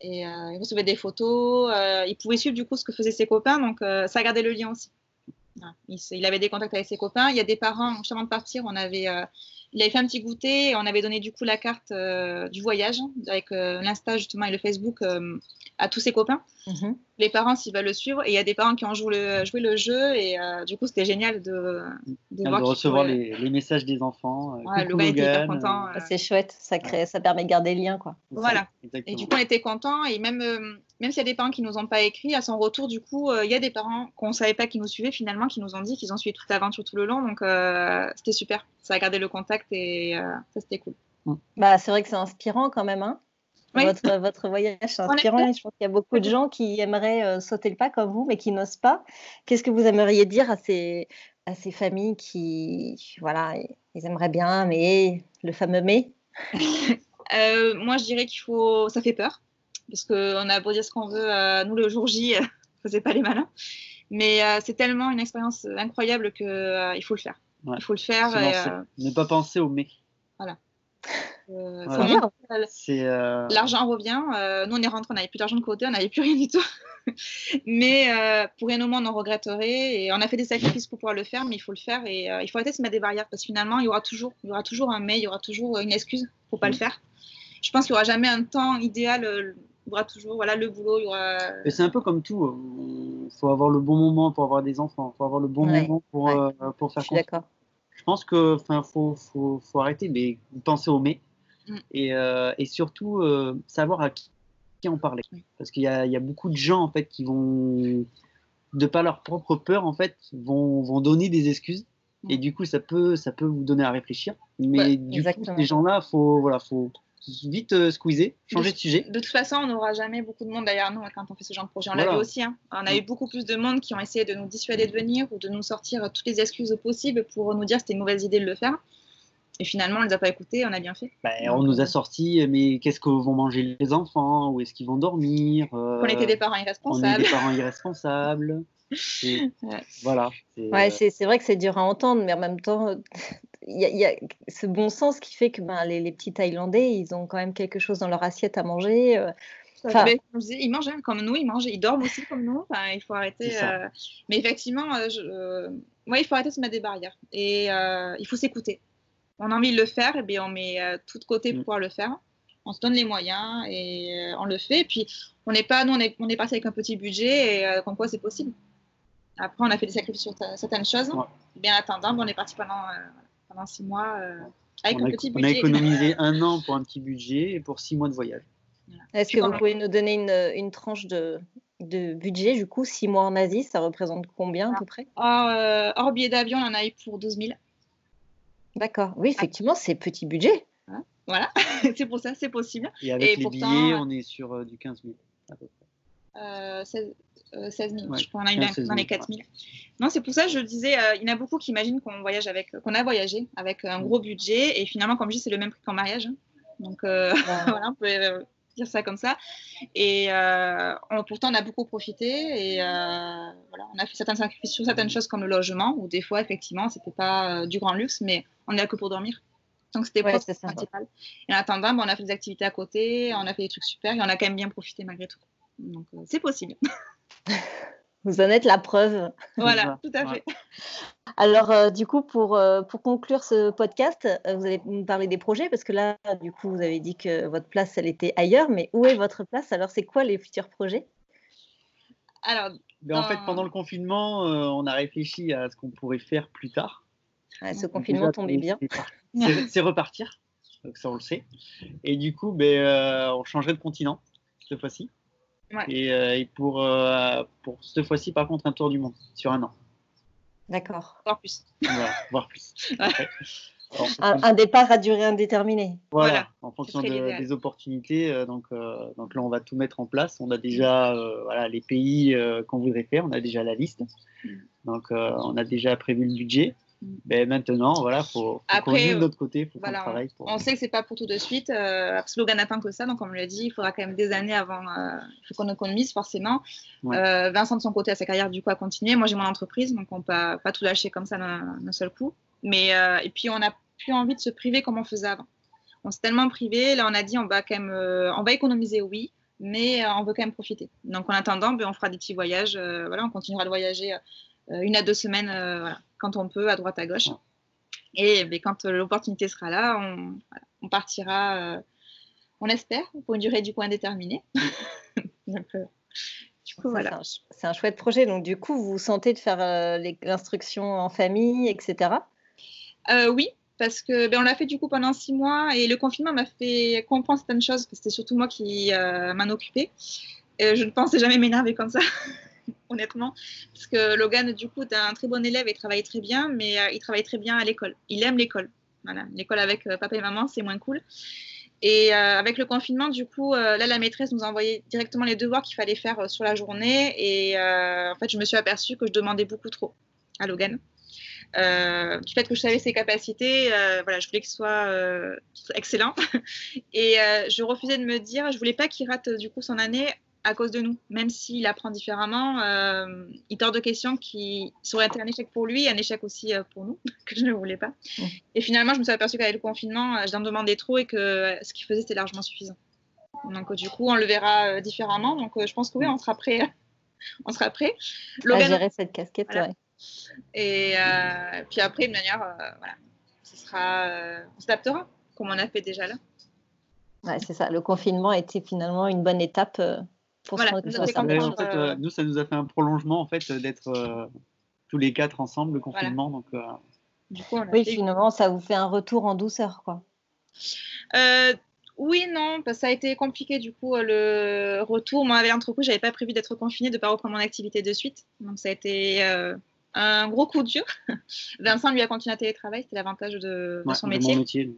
Speaker 2: et il recevait des photos. il pouvait suivre du coup ce que faisaient ses copains, donc ça gardé le lien aussi. Il, avait des contacts avec ses copains. Il y a des parents, juste avant de partir, on avait, euh, il avait fait un petit goûter et on avait donné du coup la carte euh, du voyage avec euh, l'Insta justement et le Facebook à tous ses copains. Mhm. Les parents, s'ils veulent le suivre, et il y a des parents qui ont joué le, joué le jeu, et euh, du coup, c'était génial de,
Speaker 3: de, recevoir les, les, messages des enfants.
Speaker 2: Euh, le gars était hyper content.
Speaker 1: Euh. C'est chouette, ça, crée, ça permet de garder le lien. Quoi.
Speaker 2: Voilà. et du coup, on était contents, et même, même s'il y a des parents qui ne nous ont pas écrit, à son retour, du coup, il y a des parents qu'on ne savait pas qui nous suivaient finalement, qui nous ont dit qu'ils ont suivi toute l'aventure tout le long, donc c'était super. Ça a gardé le contact, et ça, c'était cool.
Speaker 1: Bah, c'est vrai que c'est inspirant quand même. Hein votre, votre, voyage est inspirant. Je pense qu'il y a beaucoup de gens qui aimeraient euh, sauter le pas comme vous, mais qui n'osent pas. Qu'est-ce que vous aimeriez dire à ces, à ces familles qui, voilà, ils aimeraient bien, mais le fameux mais?
Speaker 2: Euh, Moi, je dirais qu'il faut. Ça fait peur, parce qu'on a beau dire ce qu'on veut, euh, nous, le jour J, ne faisait pas les malins. Mais c'est tellement une expérience incroyable qu'il faut le faire. Il faut le faire.
Speaker 3: Ne pas penser au mais.
Speaker 2: Voilà.
Speaker 3: Euh,
Speaker 2: euh, l'argent revient. Euh, nous, on est rentré, on n'avait plus d'argent de côté, on n'avait plus rien du tout. mais pour rien au monde, on regretterait. Et on a fait des sacrifices pour pouvoir le faire, mais il faut le faire. Et il faut arrêter de se mettre des barrières parce que finalement, il y aura toujours, il y aura toujours un mais, il y aura toujours une excuse pour pas le mm. faire. Je pense qu'il n'y aura jamais un temps idéal. Il toujours voilà, le boulot. Il y aura...
Speaker 3: C'est un peu comme tout. Il faut avoir le bon moment pour avoir des enfants. Il faut avoir le bon moment pour, pour faire.
Speaker 1: Je suis d'accord.
Speaker 3: Je pense que, enfin, faut, faut, faut, arrêter, mais penser au mais Mm. Euh, et, surtout euh, savoir à qui, qui en parler. Parce qu'il y, y, a beaucoup de gens en fait qui vont, de par leur propre peur, en fait, vont, vont donner des excuses. Et mm. du coup, ça peut, ça peut vous donner à réfléchir. Mais du coup, ces gens-là, faut, voilà, faut vite euh, squeezer, changer de, sujet.
Speaker 2: De toute façon, on n'aura jamais beaucoup de monde derrière nous quand on fait ce genre de projet. On l'a vu aussi. Hein. On a eu beaucoup plus de monde qui ont essayé de nous dissuader de venir ou de nous sortir toutes les excuses possibles pour nous dire que c'était une mauvaise idée de le faire. Et finalement, on ne les a pas écoutés, on a bien fait.
Speaker 3: Bah, on nous a euh, sorti, mais qu'est-ce que vont manger les enfants? Où est-ce qu'ils vont dormir?
Speaker 2: Euh, On était des parents irresponsables.
Speaker 3: On est des parents irresponsables. Voilà.
Speaker 1: Ouais, euh, c'est vrai que c'est dur à entendre, mais en même temps, il y, a ce bon sens qui fait que ben, les, petits Thaïlandais, ils ont quand même quelque chose dans leur assiette à manger.
Speaker 2: Enfin, ils mangent hein, comme nous, ils mangent, ils dorment aussi comme nous. Enfin, il faut arrêter. Mais effectivement, je, il faut arrêter de se mettre des barrières. Et il faut s'écouter on a envie de le faire, et bien on met euh, tout de côté pour mm. pouvoir le faire. on se donne les moyens et on le fait. Et puis, on n'est pas, nous, on est, on est parti avec un petit budget et comme quoi c'est possible. Après, on a fait des sacrifices sur certaines choses. Bien attendant, on est parti pendant, pendant six mois avec
Speaker 3: on
Speaker 2: un
Speaker 3: a,
Speaker 2: petit
Speaker 3: on
Speaker 2: budget.
Speaker 3: a économisé un an pour un petit budget et pour six mois de voyage.
Speaker 1: Est-ce que vous pouvez nous donner une, une tranche de, de, budget Du coup, six mois en Asie, ça représente combien à peu près?
Speaker 2: Hors, euh, hors billet d'avion, on en a eu pour 12 000.
Speaker 1: D'accord. Oui, effectivement, c'est petit budget.
Speaker 2: Voilà, c'est pour ça, c'est possible.
Speaker 3: Et avec
Speaker 2: Et
Speaker 3: les
Speaker 2: pourtant,
Speaker 3: billets, on est sur euh, du 15 000 à peu près.
Speaker 2: Euh, 16, euh, 16 000,
Speaker 3: Ouais,
Speaker 2: je crois, on a eu
Speaker 3: 15,
Speaker 2: dans,
Speaker 3: 16
Speaker 2: dans les
Speaker 3: 000,
Speaker 2: 4 000. Non, c'est pour ça que je disais, euh, il y en a beaucoup qui imaginent qu'on voyage avec, qu'on a voyagé avec un gros budget et finalement, comme je dis, c'est le même prix qu'en mariage. hein. Donc euh, voilà, on peut euh, dire ça comme ça. Et euh, on- pourtant, on a beaucoup profité et euh, voilà, on a fait certains sacrifices sur certaines choses comme le logement, où des fois, effectivement, c'était pas euh, du grand luxe, mais on est là que pour dormir. Donc c'était
Speaker 1: Ouais, ça.
Speaker 2: principal. Et en attendant, ben, on a fait des activités à côté, on a fait des trucs super et on a quand même bien profité malgré tout. Donc euh, c'est possible.
Speaker 1: Vous en êtes la preuve.
Speaker 2: voilà, tout à fait.
Speaker 1: Alors, euh, du coup, pour, euh, pour conclure ce podcast, euh, vous allez nous parler des projets parce que là, du coup, vous avez dit que votre place, elle était ailleurs, mais où est votre place? Alors, c'est quoi les futurs projets?
Speaker 2: Alors,
Speaker 3: Mais en fait, pendant le confinement, euh, on a réfléchi à ce qu'on pourrait faire plus tard.
Speaker 1: Ouais, Ce confinement
Speaker 3: déjà,
Speaker 1: tombait bien.
Speaker 3: c'est par- C'est c'est repartir, donc ça on le sait. Et du coup, ben, euh, on changerait de continent cette fois-ci.
Speaker 2: Ouais.
Speaker 3: Et, euh, et pour, euh, pour cette fois-ci, par contre, un tour du monde sur un an,
Speaker 1: D'accord.
Speaker 2: encore plus.
Speaker 3: voilà, voire plus.
Speaker 1: Un, un départ à durée indéterminée.
Speaker 3: voilà,
Speaker 2: voilà.
Speaker 3: en fonction de- des opportunités. euh, donc, euh, donc là, on va tout mettre en place. On a déjà euh, voilà, les pays euh, qu'on voudrait faire, on a déjà la liste.
Speaker 2: Mm.
Speaker 3: Donc, euh, on a déjà prévu le budget.
Speaker 2: Mm.
Speaker 3: Ben, maintenant, voilà, faut, faut
Speaker 2: Après,
Speaker 3: de
Speaker 2: euh,
Speaker 3: notre côté, faut
Speaker 2: Voilà,
Speaker 3: travaille. Pour...
Speaker 2: On sait que c'est pas pour tout de suite. Euh, parce que Logan n'attend que ça, donc on l'a dit, il faudra quand même des années avant. euh, qu'on économise forcément.
Speaker 3: Ouais.
Speaker 2: Euh, Vincent de son côté a sa carrière du coup à continuer. Moi j'ai mon entreprise, donc on peut pas tout lâcher comme ça d'un seul coup. Mais euh, et puis on n'a plus envie de se priver comme on faisait avant. On s'est tellement privé. Là on a dit on va quand même, euh, on va économiser oui, mais euh, on veut quand même profiter. Donc en attendant, ben, on fera des petits voyages. euh, voilà, on continuera de voyager euh, une à deux semaines, euh, voilà, quand on peut, à droite à gauche. Et ben, quand euh, l'opportunité sera là, on, voilà, on partira, euh, on espère, pour une durée du coup indéterminée. Donc, euh, du coup, voilà.
Speaker 1: C'est un, chouette projet. Donc, du coup, vous vous sentez de faire euh, l'instruction en famille, etc.
Speaker 2: Oui, parce que ben, on l'a fait du coup pendant six mois et le confinement m'a fait comprendre certaines choses, parce que c'était surtout moi qui m'en occupais. Je ne pensais jamais m'énerver comme ça, honnêtement. Parce que Logan, du coup, est un très bon élève et travaille très bien, mais euh, il travaille très bien à l'école. Il aime l'école. Voilà, l'école avec euh, papa et maman, c'est moins cool. Et euh, avec le confinement, du coup, là, la maîtresse nous a envoyé directement les devoirs qu'il fallait faire sur la journée. Et en fait, je me suis aperçue que je demandais beaucoup trop à Logan. Du fait que je savais ses capacités, voilà, je voulais qu'il soit excellent. Et je refusais de me dire, je voulais pas qu'il rate du coup son année à cause de nous, même s'il apprend différemment. euh, il tord de questions qui ça aurait été un échec pour lui, un échec aussi euh, pour nous, que je ne voulais pas. Et finalement, je me suis aperçue qu'avec le confinement, euh, je en demandais trop et que ce qu'il faisait, c'était largement suffisant. Donc, du coup, on le verra différemment. Donc, je pense que oui, on sera prêt. on sera prêt.
Speaker 1: À
Speaker 2: Logan,
Speaker 1: gérer cette casquette,
Speaker 2: Voilà.
Speaker 1: ouais.
Speaker 2: et euh, puis après, de manière, euh, voilà, ce sera, on s'adaptera, comme on a fait déjà là.
Speaker 1: Ouais, c'est ça. Le confinement a été finalement une bonne étape euh, pour
Speaker 2: Voilà,
Speaker 1: se
Speaker 3: Ouais, en fait,
Speaker 2: euh,
Speaker 3: euh, nous, ça nous a fait un prolongement en fait euh, d'être euh, tous les quatre ensemble le confinement. Donc, euh,
Speaker 2: Du coup,
Speaker 1: Oui,
Speaker 2: fait-
Speaker 1: finalement, ça vous fait un retour en douceur, quoi.
Speaker 2: Euh, oui, non, parce que ça a été compliqué du coup le retour. Moi, avec l'entreprise, j'avais pas prévu d'être confinée, de pas reprendre mon activité de suite. Donc, ça a été euh, un gros coup dur. Vincent, lui, a continué à télétravail, c'était l'avantage de, son
Speaker 3: de
Speaker 2: métier.
Speaker 3: mon métier. donc.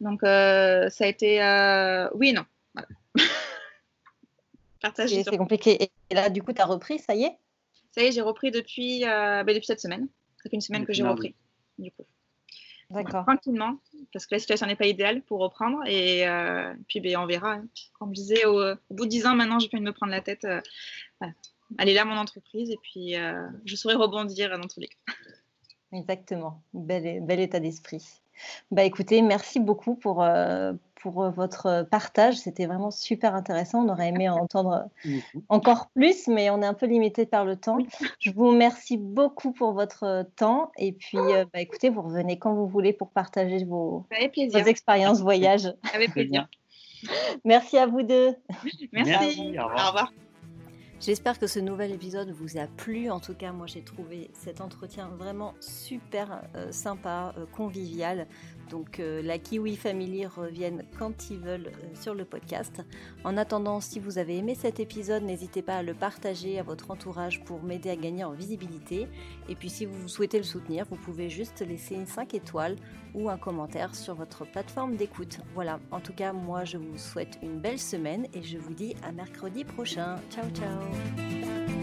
Speaker 2: Donc, euh, ça a été euh, oui, et non. Voilà.
Speaker 1: C'est compliqué. Et- là, du coup, tu as repris, ça y est?
Speaker 2: Ça y est, j'ai repris depuis, euh, ben, depuis cette semaine. Ça fait une semaine que j'ai repris, du coup.
Speaker 1: D'accord.
Speaker 2: Tranquillement, parce que la situation n'est pas idéale pour reprendre. Et euh, puis, ben, on verra. hein. Comme je disais, au, au bout de 10 ans, maintenant, j'ai pas envie de me prendre la tête. euh, voilà. Elle est là, mon entreprise, et puis euh, je saurai rebondir dans tous les cas.
Speaker 1: Exactement. Bel, bel état d'esprit. Bah écoutez, merci beaucoup pour, euh, pour euh, votre partage. C'était vraiment super intéressant. On aurait aimé en entendre encore plus, mais on est un peu limité par le temps. Je vous remercie beaucoup pour votre temps. Et puis, euh, bah, écoutez, vous revenez quand vous voulez pour partager vos,
Speaker 2: Avec
Speaker 1: vos expériences voyage.
Speaker 2: Avec plaisir.
Speaker 1: Merci à vous deux.
Speaker 2: Merci. Au revoir.
Speaker 1: J'espère que ce nouvel épisode vous a plu. En tout cas, moi j'ai trouvé cet entretien vraiment super euh, sympa, euh, convivial. Donc euh, la Kiwi Family revienne quand ils veulent sur le podcast. En attendant, si vous avez aimé cet épisode, n'hésitez pas à le partager à votre entourage pour m'aider à gagner en visibilité. Et puis si vous souhaitez le soutenir, vous pouvez juste laisser 5 étoiles ou un commentaire sur votre plateforme d'écoute. Voilà, en tout cas, moi je vous souhaite une belle semaine et je vous dis à mercredi prochain. Ciao ciao